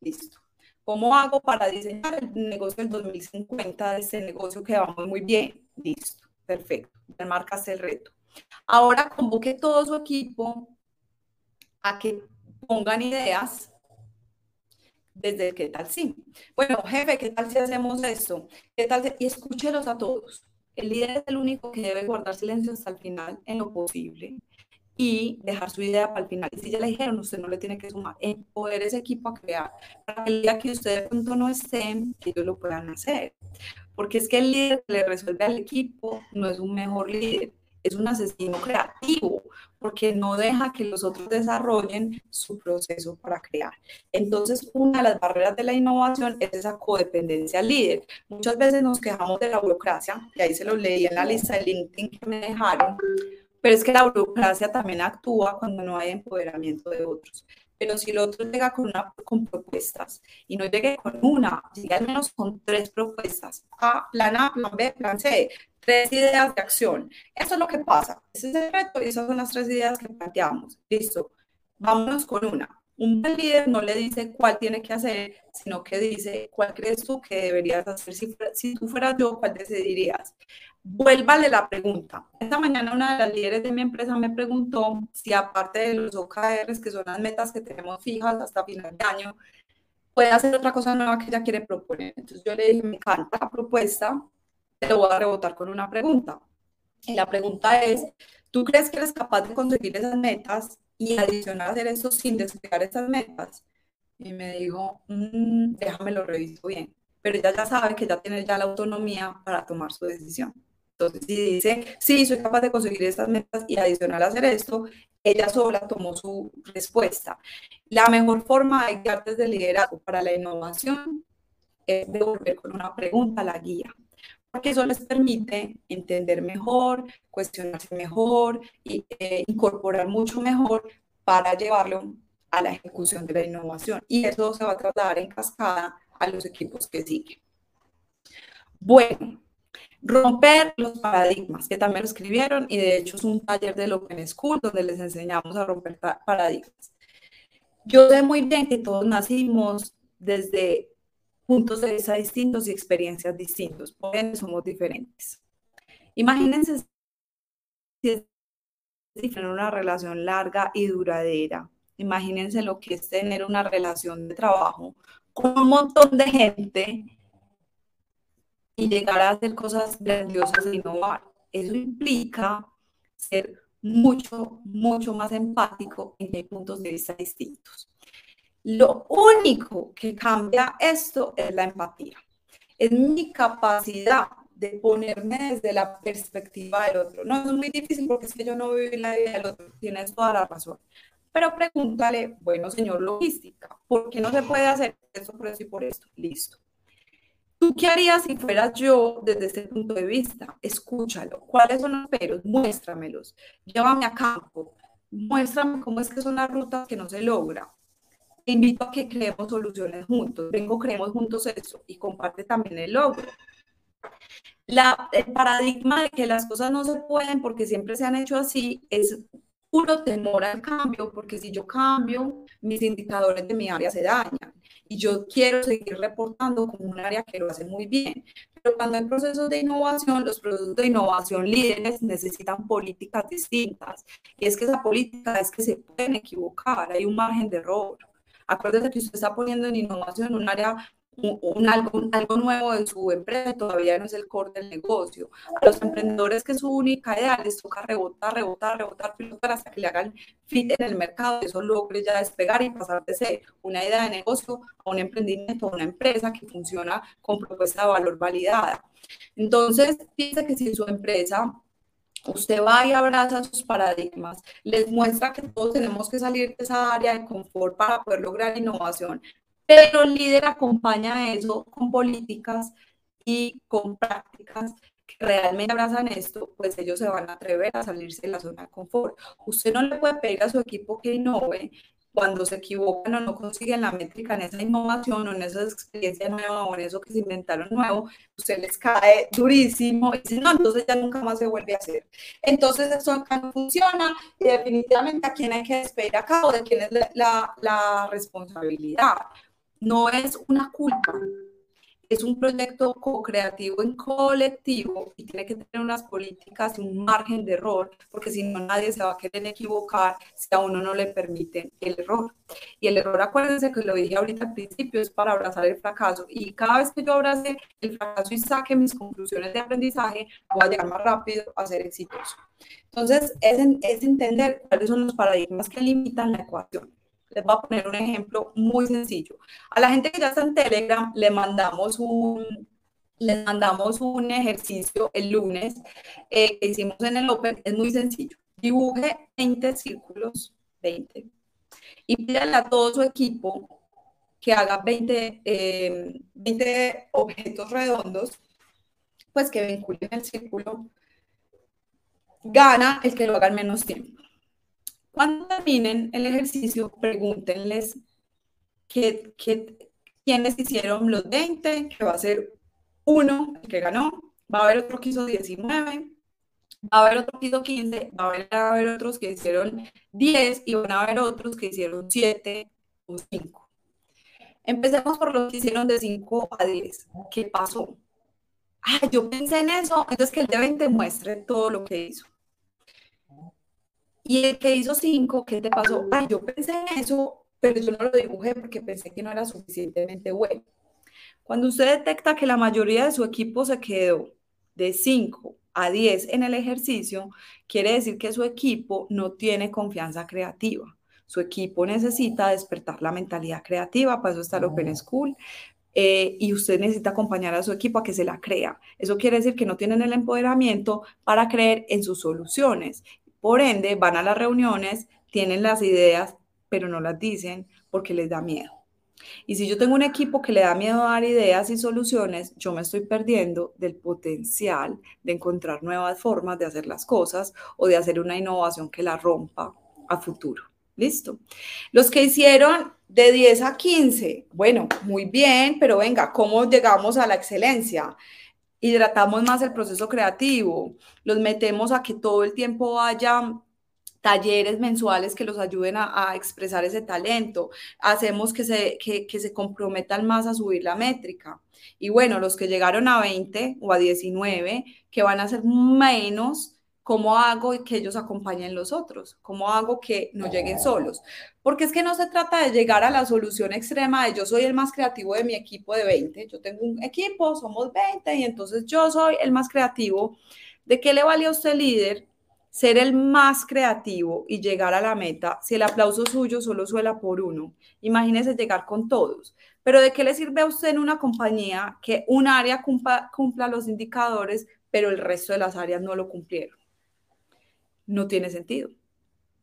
S1: Listo. ¿Cómo hago para diseñar el negocio del 2050 de ese negocio que vamos muy bien? Listo, perfecto. Enmarcas el reto. Ahora convoque todo su equipo a que pongan ideas desde qué tal sí. Bueno, jefe, ¿qué tal si hacemos esto? ¿Qué tal? Y escúchelos a todos. El líder es el único que debe guardar silencio hasta el final en lo posible y dejar su idea para el final. Y si ya le dijeron, usted no le tiene que sumar, poder ese equipo a crear, para que el día que usted de pronto no estén, ellos lo puedan hacer. Porque es que el líder que le resuelve al equipo no es un mejor líder, es un asesino creativo, porque no deja que los otros desarrollen su proceso para crear. Entonces, una de las barreras de la innovación es esa codependencia líder. Muchas veces nos quejamos de la burocracia, y ahí se lo leí en la lista de LinkedIn que me dejaron, pero es que la burocracia también actúa cuando no hay empoderamiento de otros. Pero si el otro llega con, una, con propuestas y no llegue con una, llegue al menos con tres propuestas, A, plan A, plan B, plan C, tres ideas de acción. Eso es lo que pasa. Ese es el reto y esas son las tres ideas que planteamos. Listo. Vámonos con una. Un buen líder no le dice cuál tiene que hacer, sino que dice cuál crees tú que deberías hacer. Si, si tú fueras yo, ¿cuál decidirías? Vuélvale la pregunta. Esta mañana una de las líderes de mi empresa me preguntó si aparte de los OKRs, que son las metas que tenemos fijas hasta final de año, puede hacer otra cosa nueva que ella quiere proponer. Entonces yo le dije, me encanta la propuesta, te lo voy a rebotar con una pregunta. Y la pregunta es, ¿tú crees que eres capaz de conseguir esas metas y adicionar hacer eso sin desplegar esas metas? Y me dijo, mm, déjame lo reviso bien. Pero ella ya sabe que ya tiene ya la autonomía para tomar su decisión. Entonces, si dice, sí, soy capaz de conseguir estas metas y adicional hacer esto, ella sola tomó su respuesta. La mejor forma de guiarte desde liderazgo para la innovación es devolver con una pregunta a la guía porque eso les permite entender mejor, cuestionarse mejor y eh, incorporar mucho mejor para llevarlo a la ejecución de la innovación. Y eso se va a trasladar en cascada a los equipos que siguen. Bueno, romper los paradigmas, que también lo escribieron y de hecho es un taller del Open School donde les enseñamos a romper paradigmas. Yo sé muy bien que todos nacimos desde puntos de vista distintos y experiencias distintos, por eso somos diferentes. Imagínense si es tener una relación larga y duradera. Imagínense lo que es tener una relación de trabajo con un montón de gente y llegar a hacer cosas grandiosas e innovar. Eso implica ser mucho, mucho más empático en que hay puntos de vista distintos. Lo único que cambia esto es la empatía. Es mi capacidad de ponerme desde la perspectiva del otro. No es muy difícil porque es que yo no vivo en la vida del otro, tienes toda la razón. Pero pregúntale, bueno, señor logística, ¿por qué no se puede hacer esto por eso y por esto? Listo. ¿Tú qué harías si fueras yo desde este punto de vista? Escúchalo. ¿Cuáles son los peros? Muéstramelos. Llévame a campo. Muéstrame cómo es que son las rutas que no se logra. Te invito a que creemos soluciones juntos. Vengo, creemos juntos eso y comparte también el logro. El paradigma de que las cosas no se pueden porque siempre se han hecho así es puro temor al cambio, porque si yo cambio, mis indicadores de mi área se dañan y yo quiero seguir reportando como un área que lo hace muy bien. Pero cuando hay procesos de innovación, los productos de innovación líderes necesitan políticas distintas. Y es que esa política es que se pueden equivocar, hay un margen de error. Acuérdate que usted está poniendo en innovación un área un, algo, algo, nuevo de su empresa todavía no es el core del negocio. A los emprendedores que su única idea les toca rebotar, rebotar, rebotar, pilotar hasta que le hagan fit en el mercado y eso logre ya despegar y pasar de ser una idea de negocio a un emprendimiento, a una empresa que funciona con propuesta de valor validada. Entonces, piensa que si su empresa usted va y abraza sus paradigmas, les muestra que todos tenemos que salir de esa área de confort para poder lograr innovación, pero el líder acompaña eso con políticas y con prácticas que realmente abrazan esto, pues ellos se van a atrever a salirse de la zona de confort. Usted no le puede pedir a su equipo que innove cuando se equivocan o no consiguen la métrica en esa innovación o en esa experiencia nueva o en eso que se inventaron nuevo, usted les cae durísimo y dice, no, entonces ya nunca más se vuelve a hacer. Entonces eso acá no funciona y definitivamente a quién hay que despedir acá o de quién es la, la responsabilidad no es una culpa, es un proyecto co-creativo en colectivo y tiene que tener unas políticas y un margen de error, porque si no nadie se va a querer equivocar si a uno no le permiten el error. Y el error, acuérdense que lo dije ahorita al principio, es para abrazar el fracaso. Y cada vez que yo abrace el fracaso y saque mis conclusiones de aprendizaje, voy a llegar más rápido a ser exitoso. Entonces, es, es entender cuáles son los paradigmas que limitan la ecuación. Les voy a poner un ejemplo muy sencillo. A la gente que ya está en Telegram le mandamos un, les mandamos un ejercicio el lunes eh, que hicimos en el Open. Es muy sencillo. Dibuje 20 círculos, 20, y pídale a todo su equipo que haga 20, 20 eh, objetos redondos, pues que vinculen el círculo. Gana el que lo haga en menos tiempo. Cuando terminen el ejercicio, pregúntenles qué, quiénes hicieron los 20, que va a ser uno el que ganó, va a haber otro que hizo 19, va a haber otro que hizo 15, va a haber, a haber otros que hicieron 10 y van a haber otros que hicieron 7 o 5. Empecemos por los que hicieron de 5 a 10. ¿Qué pasó? Ah, yo pensé en eso, entonces que el de 20 muestre todo lo que hizo. Y el que hizo cinco, ¿qué te pasó? Ay, yo pensé en eso, pero yo no lo dibujé porque pensé que no era suficientemente bueno. Cuando usted detecta que la mayoría de su equipo se quedó de 5 a 10 en el ejercicio, quiere decir que su equipo no tiene confianza creativa. Su equipo necesita despertar la mentalidad creativa, para eso está el Open School, eh, y usted necesita acompañar a su equipo a que se la crea. Eso quiere decir que no tienen el empoderamiento para creer en sus soluciones por ende, van a las reuniones, tienen las ideas, pero no las dicen porque les da miedo. Y si yo tengo un equipo que le da miedo a dar ideas y soluciones, yo me estoy perdiendo del potencial de encontrar nuevas formas de hacer las cosas o de hacer una innovación que la rompa a futuro. Listo. Los que hicieron de 10 a 15, bueno, muy bien, pero venga, ¿cómo llegamos a la excelencia? Hidratamos más el proceso creativo, los metemos a que todo el tiempo haya talleres mensuales que los ayuden a, expresar ese talento, hacemos que se, que, se comprometan más a subir la métrica. Y bueno, los que llegaron a 20 o a 19, que van a ser menos, ¿Cómo hago que ellos acompañen los otros? ¿Cómo hago que no lleguen solos? Porque es que no se trata de llegar a la solución extrema de yo soy el más creativo de mi equipo de 20, yo tengo un equipo, somos 20 y entonces yo soy el más creativo. ¿De qué le vale a usted líder ser el más creativo y llegar a la meta si el aplauso suyo solo suela por uno? Imagínese llegar con todos. Pero ¿de qué le sirve a usted en una compañía que un área cumpla, cumpla los indicadores, pero el resto de las áreas no lo cumplieron? No tiene sentido.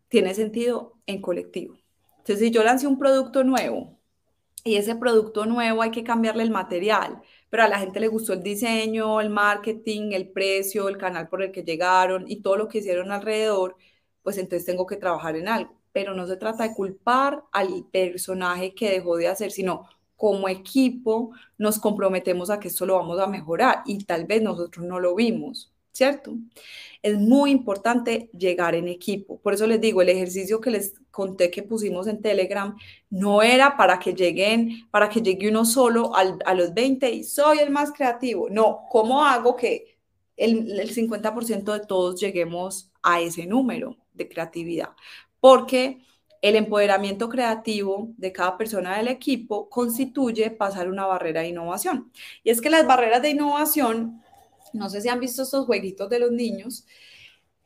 S1: tiene sentido en colectivo. Entonces, si yo lancé un producto nuevo y ese producto nuevo hay que cambiarle el material, pero a la gente le gustó el diseño, el marketing, el precio, el canal por el que llegaron y todo lo que hicieron alrededor, pues entonces tengo que trabajar en algo. Pero no se trata de culpar al personaje que dejó de hacer, sino como equipo nos comprometemos a que esto lo vamos a mejorar y tal vez nosotros no lo vimos, ¿cierto? Es muy importante llegar en equipo. Por eso les digo, el ejercicio que les conté que pusimos en Telegram no era para que lleguen, para que llegue uno solo a los 20 y soy el más creativo. No, ¿cómo hago que el, el 50% de todos lleguemos a ese número de creatividad? Porque el empoderamiento creativo de cada persona del equipo constituye pasar una barrera de innovación. Y es que las barreras de innovación, no sé si han visto estos jueguitos de los niños,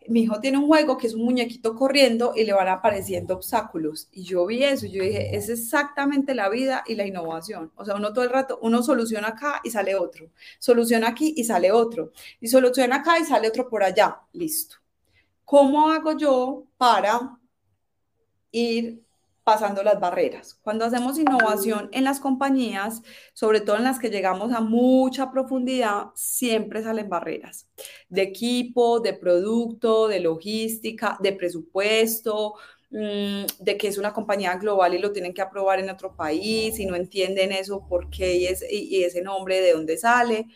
S1: mi hijo tiene un juego que es un muñequito corriendo y le van apareciendo obstáculos. Y yo vi eso, yo dije, es exactamente la vida y la innovación. O sea, uno todo el rato, uno soluciona acá y sale otro, soluciona aquí y sale otro, y soluciona acá y sale otro por allá. Listo. ¿Cómo hago yo para ir pasando las barreras. Cuando hacemos innovación en las compañías, sobre todo en las que llegamos a mucha profundidad, siempre salen barreras de equipo, de producto, de logística, de presupuesto, mm, de que es una compañía global y lo tienen que aprobar en otro país y no entienden eso, por qué y, y ese nombre de dónde sale.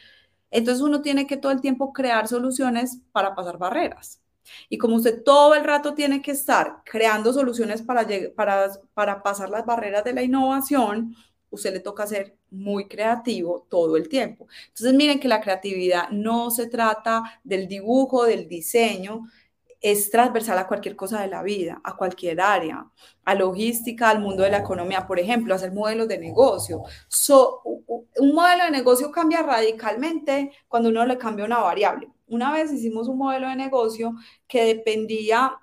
S1: Entonces uno tiene que todo el tiempo crear soluciones para pasar barreras. Y como usted todo el rato tiene que estar creando soluciones para, para, para pasar las barreras de la innovación, usted le toca ser muy creativo todo el tiempo. Entonces, miren que la creatividad no se trata del dibujo, del diseño, es transversal a cualquier cosa de la vida, a cualquier área, a logística, al mundo de la economía, por ejemplo, hacer modelos de negocio. un modelo de negocio cambia radicalmente cuando uno le cambia una variable. Una vez hicimos un modelo de negocio que dependía,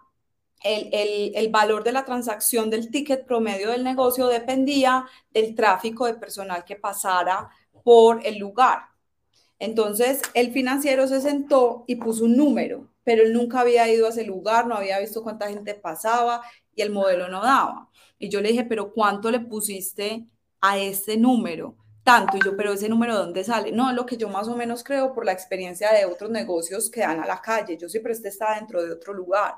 S1: el, el, valor de la transacción del ticket promedio del negocio dependía del tráfico de personal que pasara por el lugar. Entonces, el financiero se sentó y puso un número, pero él nunca había ido a ese lugar, no había visto cuánta gente pasaba y el modelo no daba. Y yo le dije, pero ¿cuánto le pusiste a este número? Tanto. Y yo, pero ese número, ¿dónde sale? No, lo que yo más o menos creo por la experiencia de otros negocios que dan a la calle. Yo siempre este está dentro de otro lugar.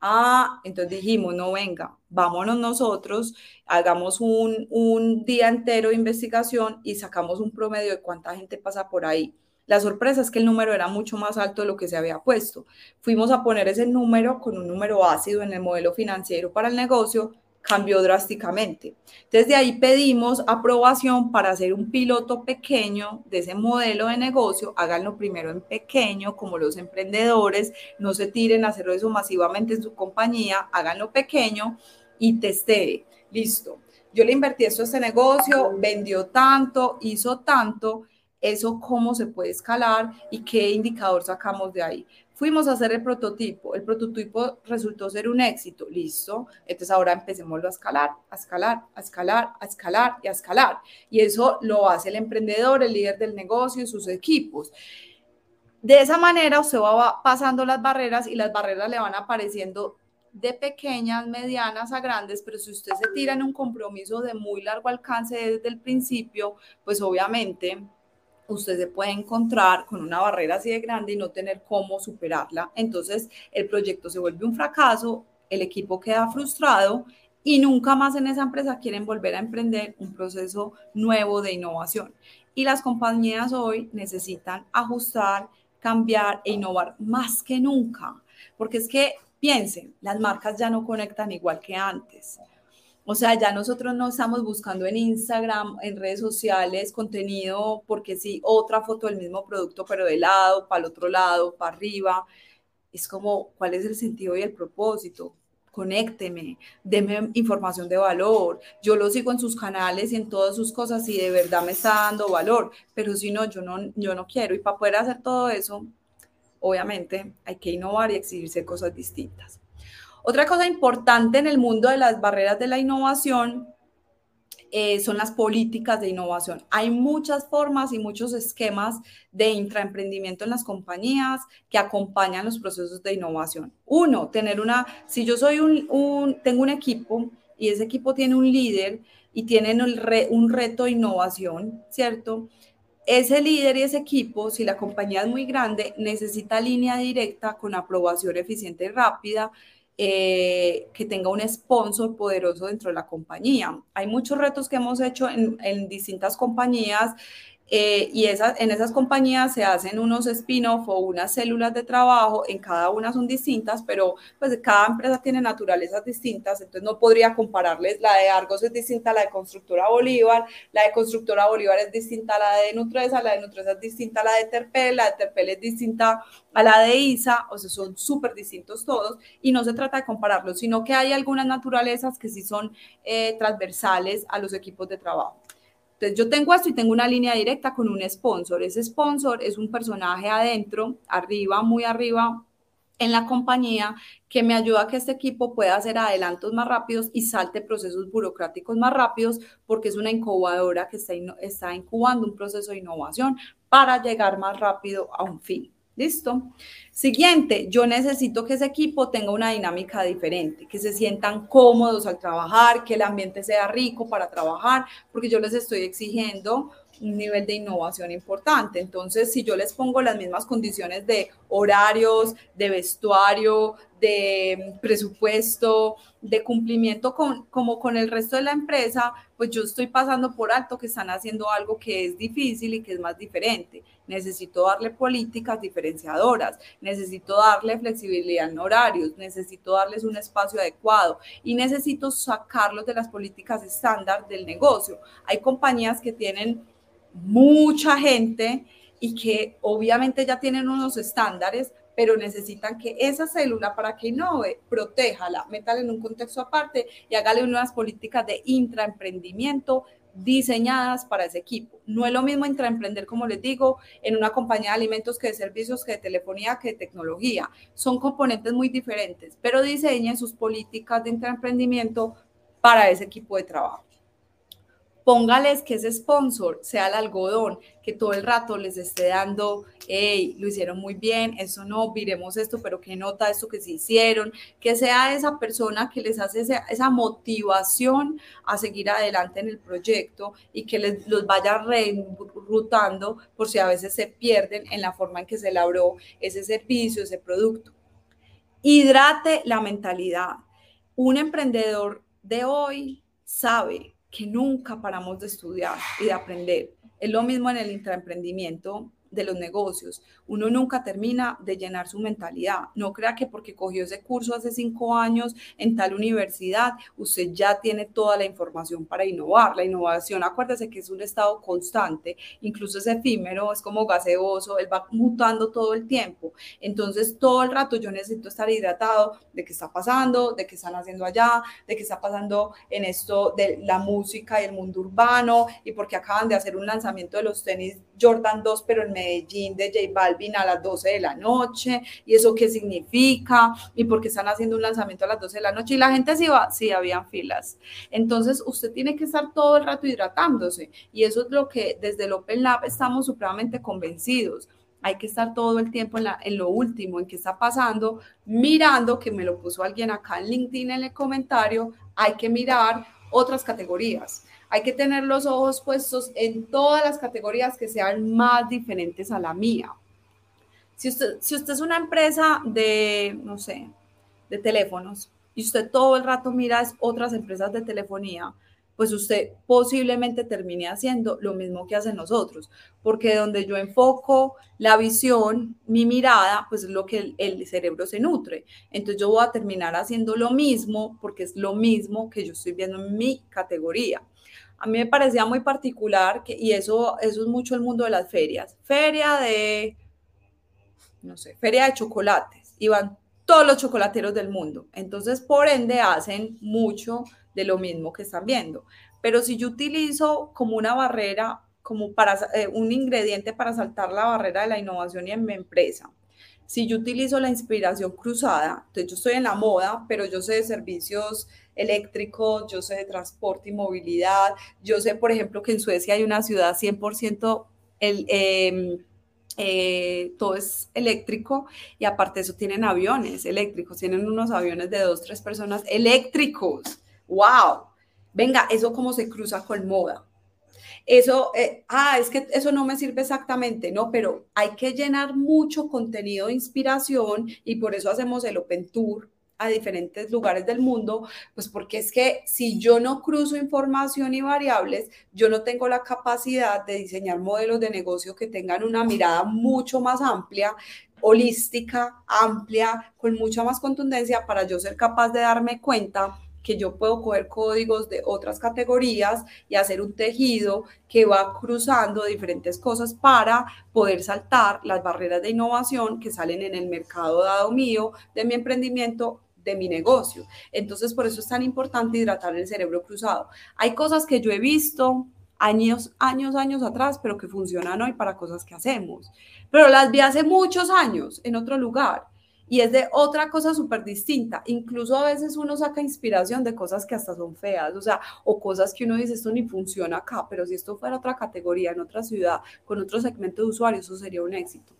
S1: Ah, entonces dijimos, no venga, vámonos nosotros, hagamos un, un día entero de investigación y sacamos un promedio de cuánta gente pasa por ahí. La sorpresa es que el número era mucho más alto de lo que se había puesto. Fuimos a poner ese número con un número ácido en el modelo financiero para el negocio cambió drásticamente. Desde ahí pedimos aprobación para hacer un piloto pequeño de ese modelo de negocio. Háganlo primero en pequeño, como los emprendedores, no se tiren a hacerlo eso masivamente en su compañía, háganlo pequeño y testee. Listo. Yo le invertí esto a este negocio, vendió tanto, hizo tanto, eso cómo se puede escalar y qué indicador sacamos de ahí. Fuimos a hacer el prototipo, el prototipo resultó ser un éxito, listo. Entonces ahora empecemos a escalar, a escalar, a escalar, a escalar y a escalar. Y eso lo hace el emprendedor, el líder del negocio y sus equipos. De esa manera usted va pasando las barreras y las barreras le van apareciendo de pequeñas, medianas a grandes, pero si usted se tira en un compromiso de muy largo alcance desde el principio, pues obviamente usted se puede encontrar con una barrera así de grande y no tener cómo superarla. Entonces el proyecto se vuelve un fracaso, el equipo queda frustrado y nunca más en esa empresa quieren volver a emprender un proceso nuevo de innovación. Y las compañías hoy necesitan ajustar, cambiar e innovar más que nunca, porque es que piensen, las marcas ya no conectan igual que antes. O sea, ya nosotros no estamos buscando en Instagram, en redes sociales, contenido, porque sí, otra foto del mismo producto, pero de lado, para el otro lado, para arriba. Es como, ¿cuál es el sentido y el propósito? Conécteme, deme información de valor. Yo lo sigo en sus canales y en todas sus cosas y de verdad me está dando valor, pero si no, yo no, yo no quiero. Y para poder hacer todo eso, obviamente hay que innovar y exhibirse cosas distintas. Otra cosa importante en el mundo de las barreras de la innovación eh, son las políticas de innovación. Hay muchas formas y muchos esquemas de intraemprendimiento en las compañías que acompañan los procesos de innovación. Uno, tener una, si yo soy un, tengo un equipo y ese equipo tiene un líder y tienen un reto de innovación, ¿cierto? Ese líder y ese equipo, si la compañía es muy grande, necesita línea directa con aprobación eficiente y rápida eh, que tenga un sponsor poderoso dentro de la compañía. Hay muchos retos que hemos hecho en, en distintas compañías eh, y en esas compañías se hacen unos spin-off o unas células de trabajo, en cada una son distintas, pero pues cada empresa tiene naturalezas distintas, entonces no podría compararles, la de Argos es distinta a la de Constructora Bolívar, la de Constructora Bolívar es distinta a la de Nutresa, la de Nutresa es distinta a la de Terpel, la de Terpel es distinta a la de ISA, o sea, son súper distintos todos, y no se trata de compararlos, sino que hay algunas naturalezas que sí son eh, transversales a los equipos de trabajo. Entonces yo tengo esto y tengo una línea directa con un sponsor. Ese sponsor es un personaje adentro, arriba, muy arriba en la compañía que me ayuda a que este equipo pueda hacer adelantos más rápidos y salte procesos burocráticos más rápidos porque es una incubadora que está, está incubando un proceso de innovación para llegar más rápido a un fin. ¿Listo? Siguiente, yo necesito que ese equipo tenga una dinámica diferente, que se sientan cómodos al trabajar, que el ambiente sea rico para trabajar, porque yo les estoy exigiendo un nivel de innovación importante. Entonces, si yo les pongo las mismas condiciones de horarios, de vestuario, de presupuesto, de cumplimiento con, como con el resto de la empresa, pues yo estoy pasando por alto que están haciendo algo que es difícil y que es más diferente. Necesito darle políticas diferenciadoras, necesito darle flexibilidad en horarios, necesito darles un espacio adecuado y necesito sacarlos de las políticas estándar del negocio. Hay compañías que tienen mucha gente y que obviamente ya tienen unos estándares, pero necesitan que esa célula para que innove, protéjala, métala en un contexto aparte y hágale unas políticas de intraemprendimiento diseñadas para ese equipo. No es lo mismo intraemprender, como les digo, en una compañía de alimentos que de servicios, que de telefonía, que de tecnología. Son componentes muy diferentes, pero diseñen sus políticas de intraemprendimiento para ese equipo de trabajo. Póngales que ese sponsor sea el algodón, que todo el rato les esté dando, hey, lo hicieron muy bien, eso no, viremos esto, pero qué nota esto que se hicieron, que sea esa persona que les hace esa, motivación a seguir adelante en el proyecto y que les, los vaya rutando por si a veces se pierden en la forma en que se elaboró ese servicio, ese producto. Hidrate la mentalidad. Un emprendedor de hoy sabe que nunca paramos de estudiar y de aprender. Es lo mismo en el intraemprendimiento de los negocios. Uno nunca termina de llenar su mentalidad. No crea que porque cogió ese curso hace cinco años en tal universidad, usted ya tiene toda la información para innovar. La innovación, acuérdese que es un estado constante, incluso es efímero, es como gaseoso, él va mutando todo el tiempo. Entonces, todo el rato yo necesito estar hidratado de qué está pasando, de qué están haciendo allá, de qué está pasando en esto de la música y el mundo urbano, y porque acaban de hacer un lanzamiento de los tenis Jordan 2, pero en Medellín de J Balvin a las 12 de la noche, y eso qué significa, y por qué están haciendo un lanzamiento a las 12 de la noche, y la gente sí va, sí habían filas. Entonces, usted tiene que estar todo el rato hidratándose, y eso es lo que desde el Open Lab estamos supremamente convencidos hay que estar todo el tiempo en, la, en, lo último, en qué está pasando, mirando, que me lo puso alguien acá en LinkedIn en el comentario, hay que mirar otras categorías hay que tener los ojos puestos en todas las categorías que sean más diferentes a la mía. Si usted, si usted es una empresa de, no sé, de teléfonos y usted todo el rato mira otras empresas de telefonía, pues usted posiblemente termine haciendo lo mismo que hacen nosotros, porque donde yo enfoco la visión, mi mirada, pues es lo que el, el, cerebro se nutre. Entonces yo voy a terminar haciendo lo mismo porque es lo mismo que yo estoy viendo en mi categoría. A mí me parecía muy particular que, y eso, eso es mucho el mundo de las ferias. Feria de, no sé, feria de chocolates. Iban todos los chocolateros del mundo. Entonces, por ende, hacen mucho de lo mismo que están viendo. Pero si yo utilizo como una barrera, como para eh, un ingrediente para saltar la barrera de la innovación y en mi empresa, si yo utilizo la inspiración cruzada, entonces yo estoy en la moda, pero yo sé de servicios eléctricos, yo sé de transporte y movilidad, yo sé, por ejemplo, que en Suecia hay una ciudad 100% el, em, eh, todo es eléctrico y aparte de eso tienen aviones eléctricos, tienen unos aviones de dos, tres personas eléctricos. ¡Wow! Venga, eso como se cruza con moda. Eso, eh, ah, es que eso no me sirve exactamente, no, pero hay que llenar mucho contenido de inspiración y por eso hacemos el Open Tour a diferentes lugares del mundo, pues porque es que si yo no cruzo información y variables, yo no tengo la capacidad de diseñar modelos de negocio que tengan una mirada mucho más amplia, holística, amplia, con mucha más contundencia para yo ser capaz de darme cuenta que yo puedo coger códigos de otras categorías y hacer un tejido que va cruzando diferentes cosas para poder saltar las barreras de innovación que salen en el mercado dado mío, de mi emprendimiento de mi negocio. Entonces, por eso es tan importante hidratar el cerebro cruzado. Hay cosas que yo he visto años, años, años atrás, pero que funcionan hoy para cosas que hacemos. Pero las vi hace muchos años en otro lugar y es de otra cosa súper distinta. Incluso a veces uno saca inspiración de cosas que hasta son feas, o sea, o cosas que uno dice, esto ni funciona acá, pero si esto fuera otra categoría, en otra ciudad, con otro segmento de usuarios, eso sería un éxito.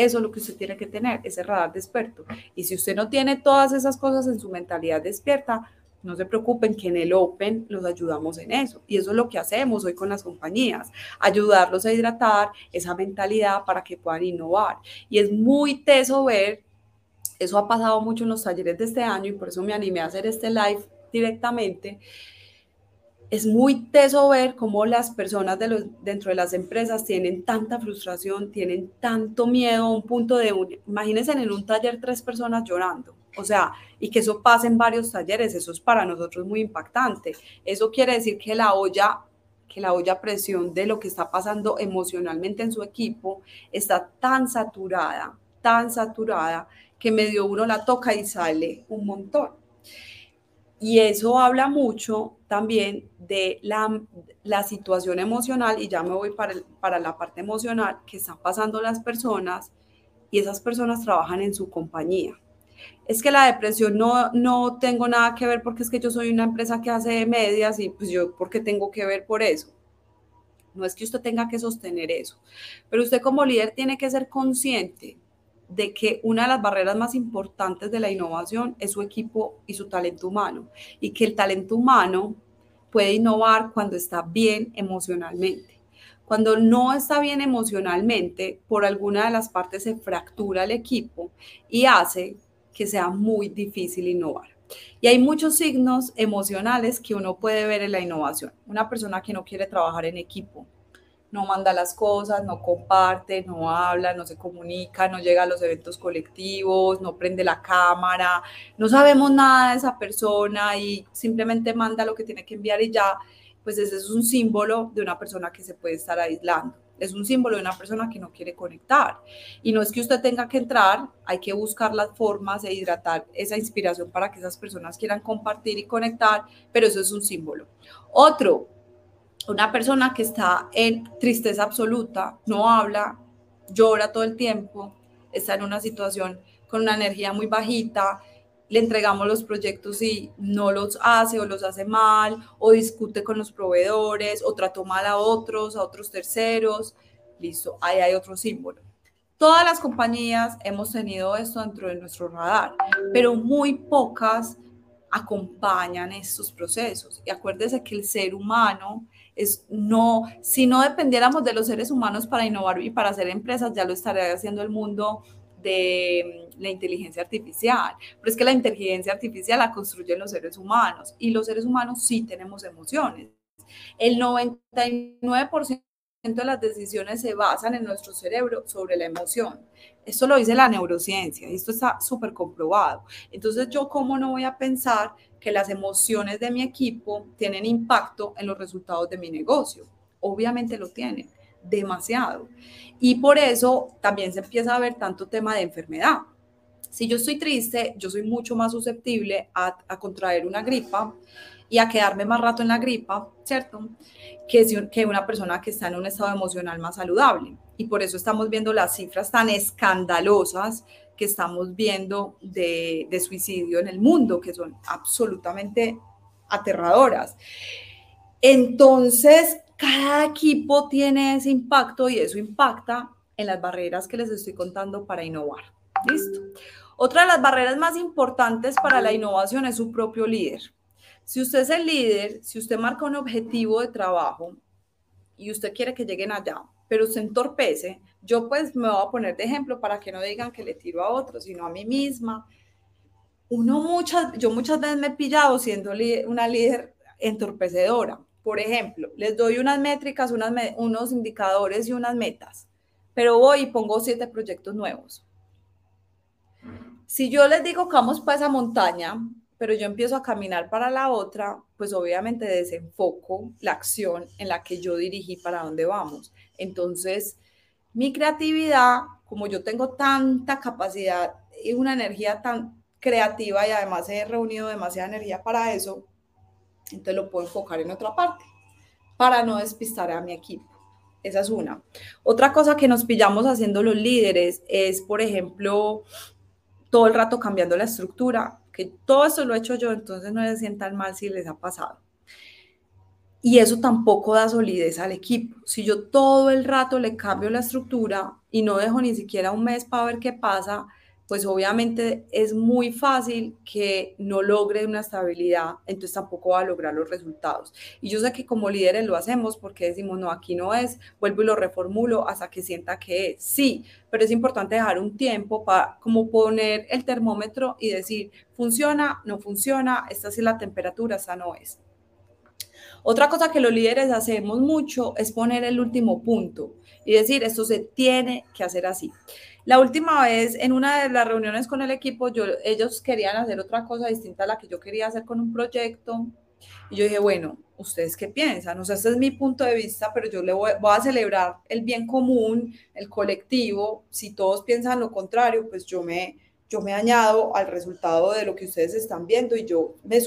S1: Eso es lo que usted tiene que tener, ese radar despierto. Y si usted no tiene todas esas cosas en su mentalidad despierta, no se preocupen que en el Open los ayudamos en eso. Y eso es lo que hacemos hoy con las compañías, ayudarlos a hidratar esa mentalidad para que puedan innovar. Y es muy teso ver, eso ha pasado mucho en los talleres de este año y por eso me animé a hacer este live directamente, es muy teso ver cómo las personas dentro de las empresas tienen tanta frustración, tienen tanto miedo a un punto de... Un, imagínense en un taller tres personas llorando. O sea, y que eso pase en varios talleres, eso es para nosotros muy impactante. Eso quiere decir que la olla, que la olla presión de lo que está pasando emocionalmente en su equipo está tan saturada, tan saturada, que medio uno la toca y sale un montón. Y eso habla mucho también de la, la situación emocional, y ya me voy para, para la parte emocional, que están pasando las personas y esas personas trabajan en su compañía. Es que la depresión no, no tengo nada que ver porque es que yo soy una empresa que hace medias y pues yo, ¿por qué tengo que ver por eso? No es que usted tenga que sostener eso, pero usted como líder tiene que ser consciente de que una de las barreras más importantes de la innovación es su equipo y su talento humano, y que el talento humano puede innovar cuando está bien emocionalmente. Cuando no está bien emocionalmente, por alguna de las partes se fractura el equipo y hace que sea muy difícil innovar. Y hay muchos signos emocionales que uno puede ver en la innovación. Una persona que no quiere trabajar en equipo, no manda las cosas, no comparte, no habla, no se comunica, no llega a los eventos colectivos, no prende la cámara, no sabemos nada de esa persona y simplemente manda lo que tiene que enviar y ya, pues ese es un símbolo de una persona que se puede estar aislando. Es un símbolo de una persona que no quiere conectar. Y no es que usted tenga que entrar, hay que buscar las formas de hidratar esa inspiración para que esas personas quieran compartir y conectar, pero eso es un símbolo. Otro, una persona que está en tristeza absoluta, no habla, llora todo el tiempo, está en una situación con una energía muy bajita, le entregamos los proyectos y no los hace o los hace mal, o discute con los proveedores, o trató mal a otros, a otros terceros. Listo, ahí hay otro símbolo. Todas las compañías hemos tenido esto dentro de nuestro radar, pero muy pocas acompañan estos procesos. Y acuérdese que el ser humano es no, si no dependiéramos de los seres humanos para innovar y para hacer empresas, ya lo estaría haciendo el mundo de mm, la inteligencia artificial. Pero es que la inteligencia artificial la construyen los seres humanos y los seres humanos sí tenemos emociones. El 99% de las decisiones se basan en nuestro cerebro sobre la emoción. Esto lo dice la neurociencia y esto está súper comprobado. Entonces, ¿yo cómo no voy a pensar que las emociones de mi equipo tienen impacto en los resultados de mi negocio? Obviamente lo tienen, demasiado. Y por eso también se empieza a ver tanto tema de enfermedad. Si yo estoy triste, yo soy mucho más susceptible a, contraer una gripa y a quedarme más rato en la gripa, ¿cierto? Que, que una persona que está en un estado emocional más saludable. y por eso estamos viendo las cifras tan escandalosas que estamos viendo de, suicidio en el mundo, que son absolutamente aterradoras. Entonces, cada equipo tiene ese impacto y eso impacta en las barreras que les estoy contando para innovar. Listo. Otra de las barreras más importantes para la innovación es su propio líder. Si usted es el líder, si usted marca un objetivo de trabajo y usted quiere que lleguen allá, pero se entorpece, yo pues me voy a poner de ejemplo para que no digan que le tiro a otros, sino a mí misma. Uno muchas, yo muchas veces me he pillado siendo una líder entorpecedora. Por ejemplo, les doy unas métricas, unas, unos indicadores y unas metas, pero voy y pongo siete proyectos nuevos. Si yo les digo que vamos para esa montaña, pero yo empiezo a caminar para la otra, pues obviamente desenfoco la acción en la que yo dirigí para dónde vamos. Entonces, mi creatividad, como yo tengo tanta capacidad y una energía tan creativa y además he reunido demasiada energía para eso, entonces lo puedo enfocar en otra parte para no despistar a mi equipo. Esa es una. Otra cosa que nos pillamos haciendo los líderes es, por ejemplo, todo el rato cambiando la estructura, que todo eso lo he hecho yo, entonces no se sientan mal si les ha pasado. Y eso tampoco da solidez al equipo. Si yo todo el rato le cambio la estructura y no dejo ni siquiera un mes para ver qué pasa, pues obviamente es muy fácil que no logre una estabilidad, entonces tampoco va a lograr los resultados. Y yo sé que como líderes lo hacemos porque decimos, no, aquí no es, vuelvo y lo reformulo hasta que sienta que es. Sí, pero es importante dejar un tiempo para como poner el termómetro y decir, funciona, no funciona, esta sí es la temperatura, esta no es. Otra cosa que los líderes hacemos mucho es poner el último punto y decir, esto se tiene que hacer así. La última vez, en una de las reuniones con el equipo, yo, ellos querían hacer otra cosa distinta a la que yo quería hacer con un proyecto. Y yo dije, bueno, ¿ustedes qué piensan? O sea, este es mi punto de vista, pero yo le voy, a celebrar el bien común, el colectivo. Si todos piensan lo contrario, pues yo me, yo me añado al resultado de lo que ustedes están viendo y yo me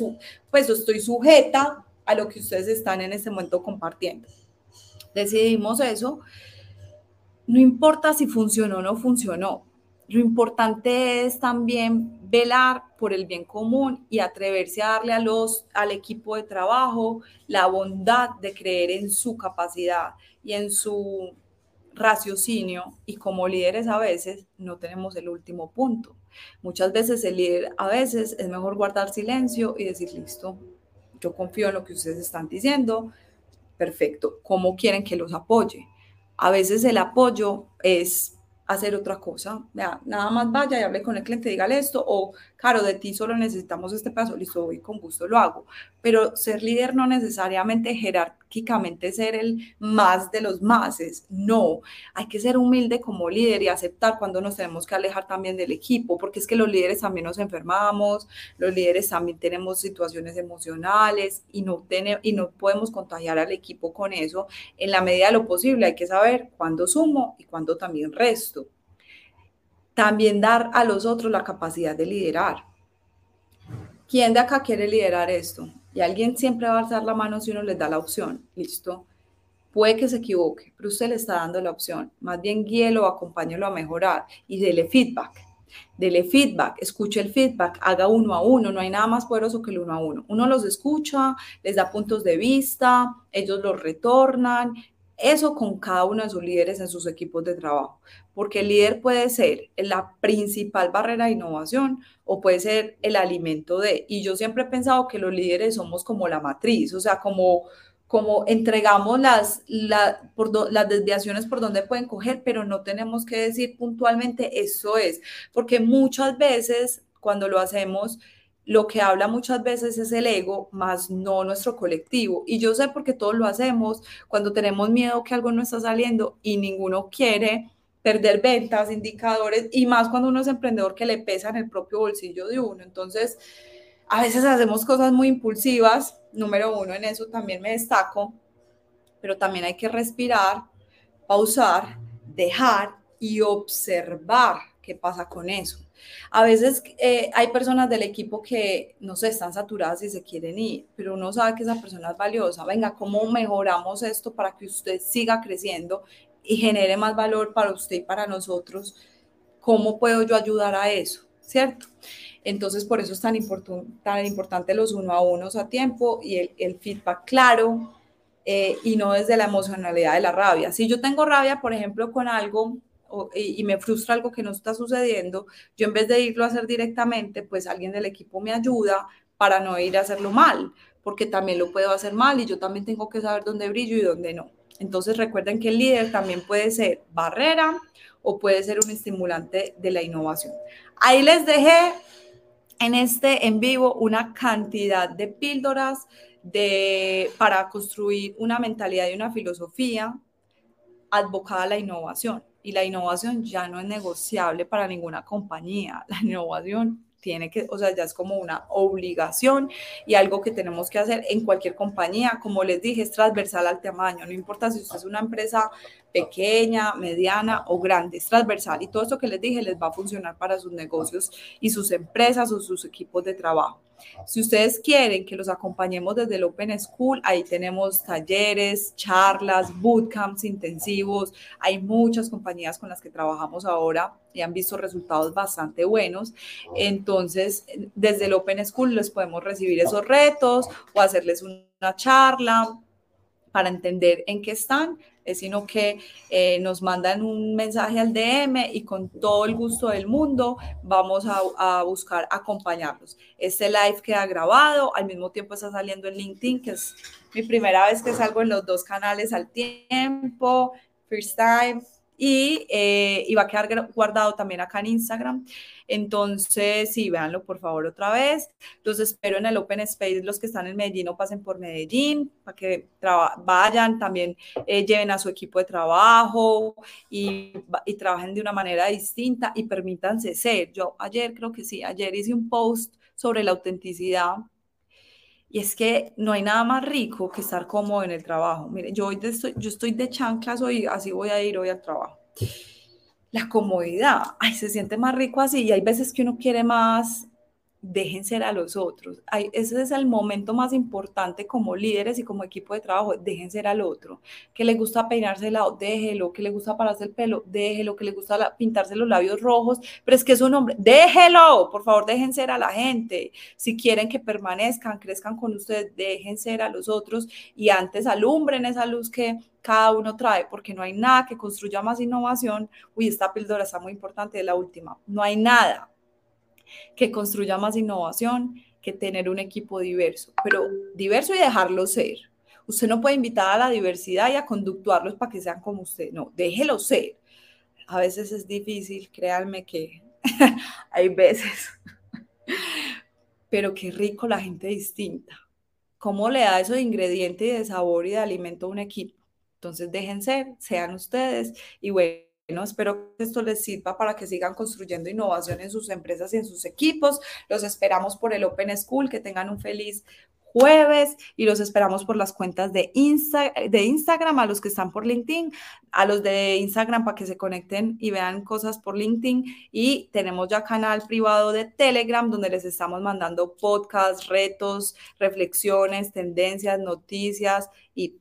S1: pues estoy sujeta a lo que ustedes están en este momento compartiendo. Decidimos eso no importa si funcionó o no funcionó. Lo importante es también velar por el bien común y atreverse a darle a los, al equipo de trabajo la bondad de creer en su capacidad y en su raciocinio y como líderes a veces no tenemos el último punto. Muchas veces el líder a veces es mejor guardar silencio y decir, listo, yo confío en lo que ustedes están diciendo, perfecto, ¿cómo quieren que los apoye? A veces el apoyo es hacer otra cosa. nada más vaya y hable con el cliente, dígale esto, claro, de ti solo necesitamos este paso, listo, y con gusto lo hago. Pero ser líder no necesariamente jerárquicamente ser el más de los máses, no. Hay que ser humilde como líder y aceptar cuando nos tenemos que alejar también del equipo, porque es que los líderes también nos enfermamos, los líderes también tenemos situaciones emocionales y no, y no podemos contagiar al equipo con eso. En la medida de lo posible hay que saber cuándo sumo y cuándo también resto también dar a los otros la capacidad de liderar. ¿Quién de acá quiere liderar esto? Y alguien siempre va a alzar la mano si uno les da la opción. Listo. Puede que se equivoque, pero usted le está dando la opción. Más bien guíelo, acompáñelo a mejorar y dele feedback. Dele feedback, escuche el feedback, haga uno a uno. No hay nada más poderoso que el uno a uno. Uno los escucha, les da puntos de vista, ellos los retornan eso con cada uno de sus líderes en sus equipos de trabajo, porque el líder puede ser la principal barrera de innovación o puede ser el alimento de, y yo siempre he pensado que los líderes somos como la matriz, o sea, como, como entregamos las, por las desviaciones por donde pueden coger, pero no tenemos que decir puntualmente eso es, porque muchas veces cuando lo hacemos, lo que habla muchas veces es el ego, más no nuestro colectivo. Y yo sé porque todos lo hacemos cuando tenemos miedo que algo no está saliendo y ninguno quiere perder ventas, indicadores, y más cuando uno es emprendedor que le pesa en el propio bolsillo de uno. Entonces, a veces hacemos cosas muy impulsivas. Número uno, en eso también me destaco, pero también hay que respirar, pausar, dejar y observar qué pasa con eso. A veces eh, hay personas del equipo que, no sé, están saturadas y se quieren ir, pero uno sabe que esa persona es valiosa. Venga, ¿cómo mejoramos esto para que usted siga creciendo y genere más valor para usted y para nosotros, ¿cómo puedo yo ayudar a eso? ¿Cierto? Entonces, por eso es tan, tan importante los uno a unos a tiempo y el, el feedback claro eh, y no desde la emocionalidad de la rabia. Si yo tengo rabia, por ejemplo, con algo y, me frustra algo que no está sucediendo, yo en vez de irlo a hacer directamente, pues alguien del equipo me ayuda para no ir a hacerlo mal, porque también lo puedo hacer mal y yo también tengo que saber dónde brillo y dónde no. Entonces recuerden que el líder también puede ser barrera o puede ser un estimulante de la innovación. Ahí les dejé en este en vivo una cantidad de píldoras de, para construir una mentalidad y una filosofía advocada a la innovación. Y la innovación ya no es negociable para ninguna compañía. [laughs] La innovación tiene que, o sea, ya es como una obligación y algo que tenemos que hacer en cualquier compañía. Como les dije, es transversal al tamaño, no importa si usted es una empresa pequeña, mediana o grande, es transversal y todo esto que les dije les va a funcionar para sus negocios y sus empresas o sus equipos de trabajo. Si ustedes quieren que los acompañemos desde el Open School, ahí tenemos talleres, charlas, bootcamps intensivos. Hay muchas compañías con las que trabajamos ahora y han visto resultados bastante buenos. Entonces, desde el Open School les podemos recibir esos retos o hacerles una charla para entender en qué están es sino que eh, nos mandan un mensaje al DM y con todo el gusto del mundo vamos a, a, buscar acompañarlos. Este live queda grabado, al mismo tiempo está saliendo en LinkedIn, que es mi primera vez que salgo en los dos canales al tiempo, first time, y, eh, y, va a quedar guardado también acá en Instagram. Entonces, sí, véanlo por favor otra vez. Los espero en el Open Space, los que están en Medellín o pasen por Medellín, para que vayan, también eh, lleven a su equipo de trabajo y, y trabajen de una manera distinta y permítanse ser. Yo ayer creo que sí, ayer hice un post sobre la autenticidad y es que no hay nada más rico que estar cómodo en el trabajo. Mire, yo, hoy estoy, yo estoy de chanclas hoy, así voy a ir hoy al trabajo. La comodidad, ay, se siente más rico así y hay veces que uno quiere más dejen ser a los otros. ese es el momento más importante como líderes y como equipo de trabajo, dejen ser al otro. Que le gusta peinarse el lado, déjelo. Que le gusta pararse el pelo, déjelo. Que le gusta pintarse los labios rojos, pero es que es un hombre, déjelo. Por favor, dejen ser a la gente. Si quieren que permanezcan, crezcan con ustedes, dejen ser a los otros y antes alumbren esa luz que cada uno trae, porque no hay nada que construya más innovación. Uy, esta píldora está muy importante, de la última. No hay nada que construya más innovación, que tener un equipo diverso, pero diverso y dejarlo ser. Usted no puede invitar a la diversidad y a conductuarlos para que sean como usted, no, déjelo ser. A veces es difícil, créanme que [laughs] hay veces, pero qué rico la gente distinta. ¿Cómo le da eso de ingrediente y de sabor y de alimento a un equipo? Entonces dejen ser, sean ustedes y bueno espero que esto les sirva para que sigan construyendo innovación en sus empresas y en sus equipos. Los esperamos por el Open School, que tengan un feliz jueves y los esperamos por las cuentas de, Insta, de Instagram, a los que están por LinkedIn, a los de Instagram para que se conecten y vean cosas por LinkedIn y tenemos ya canal privado de Telegram donde les estamos mandando podcasts, retos, reflexiones, tendencias, noticias y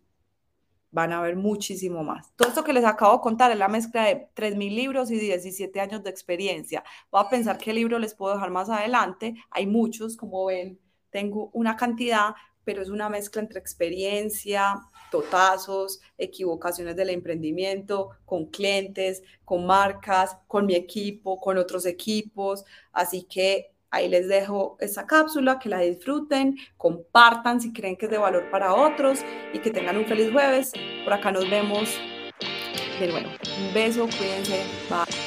S1: van a ver muchísimo más. Todo esto que les acabo de contar es la mezcla de 3.000 libros y 17 años de experiencia. Voy a pensar qué libro les puedo dejar más adelante. Hay muchos, como ven, tengo una cantidad, pero es una mezcla entre experiencia, totazos, equivocaciones del emprendimiento, con clientes, con marcas, con mi equipo, con otros equipos. Así que Ahí les dejo esa cápsula, que la disfruten, compartan si creen que es de valor para otros y que tengan un feliz jueves. Por acá nos vemos de nuevo. Un beso, cuídense, bye.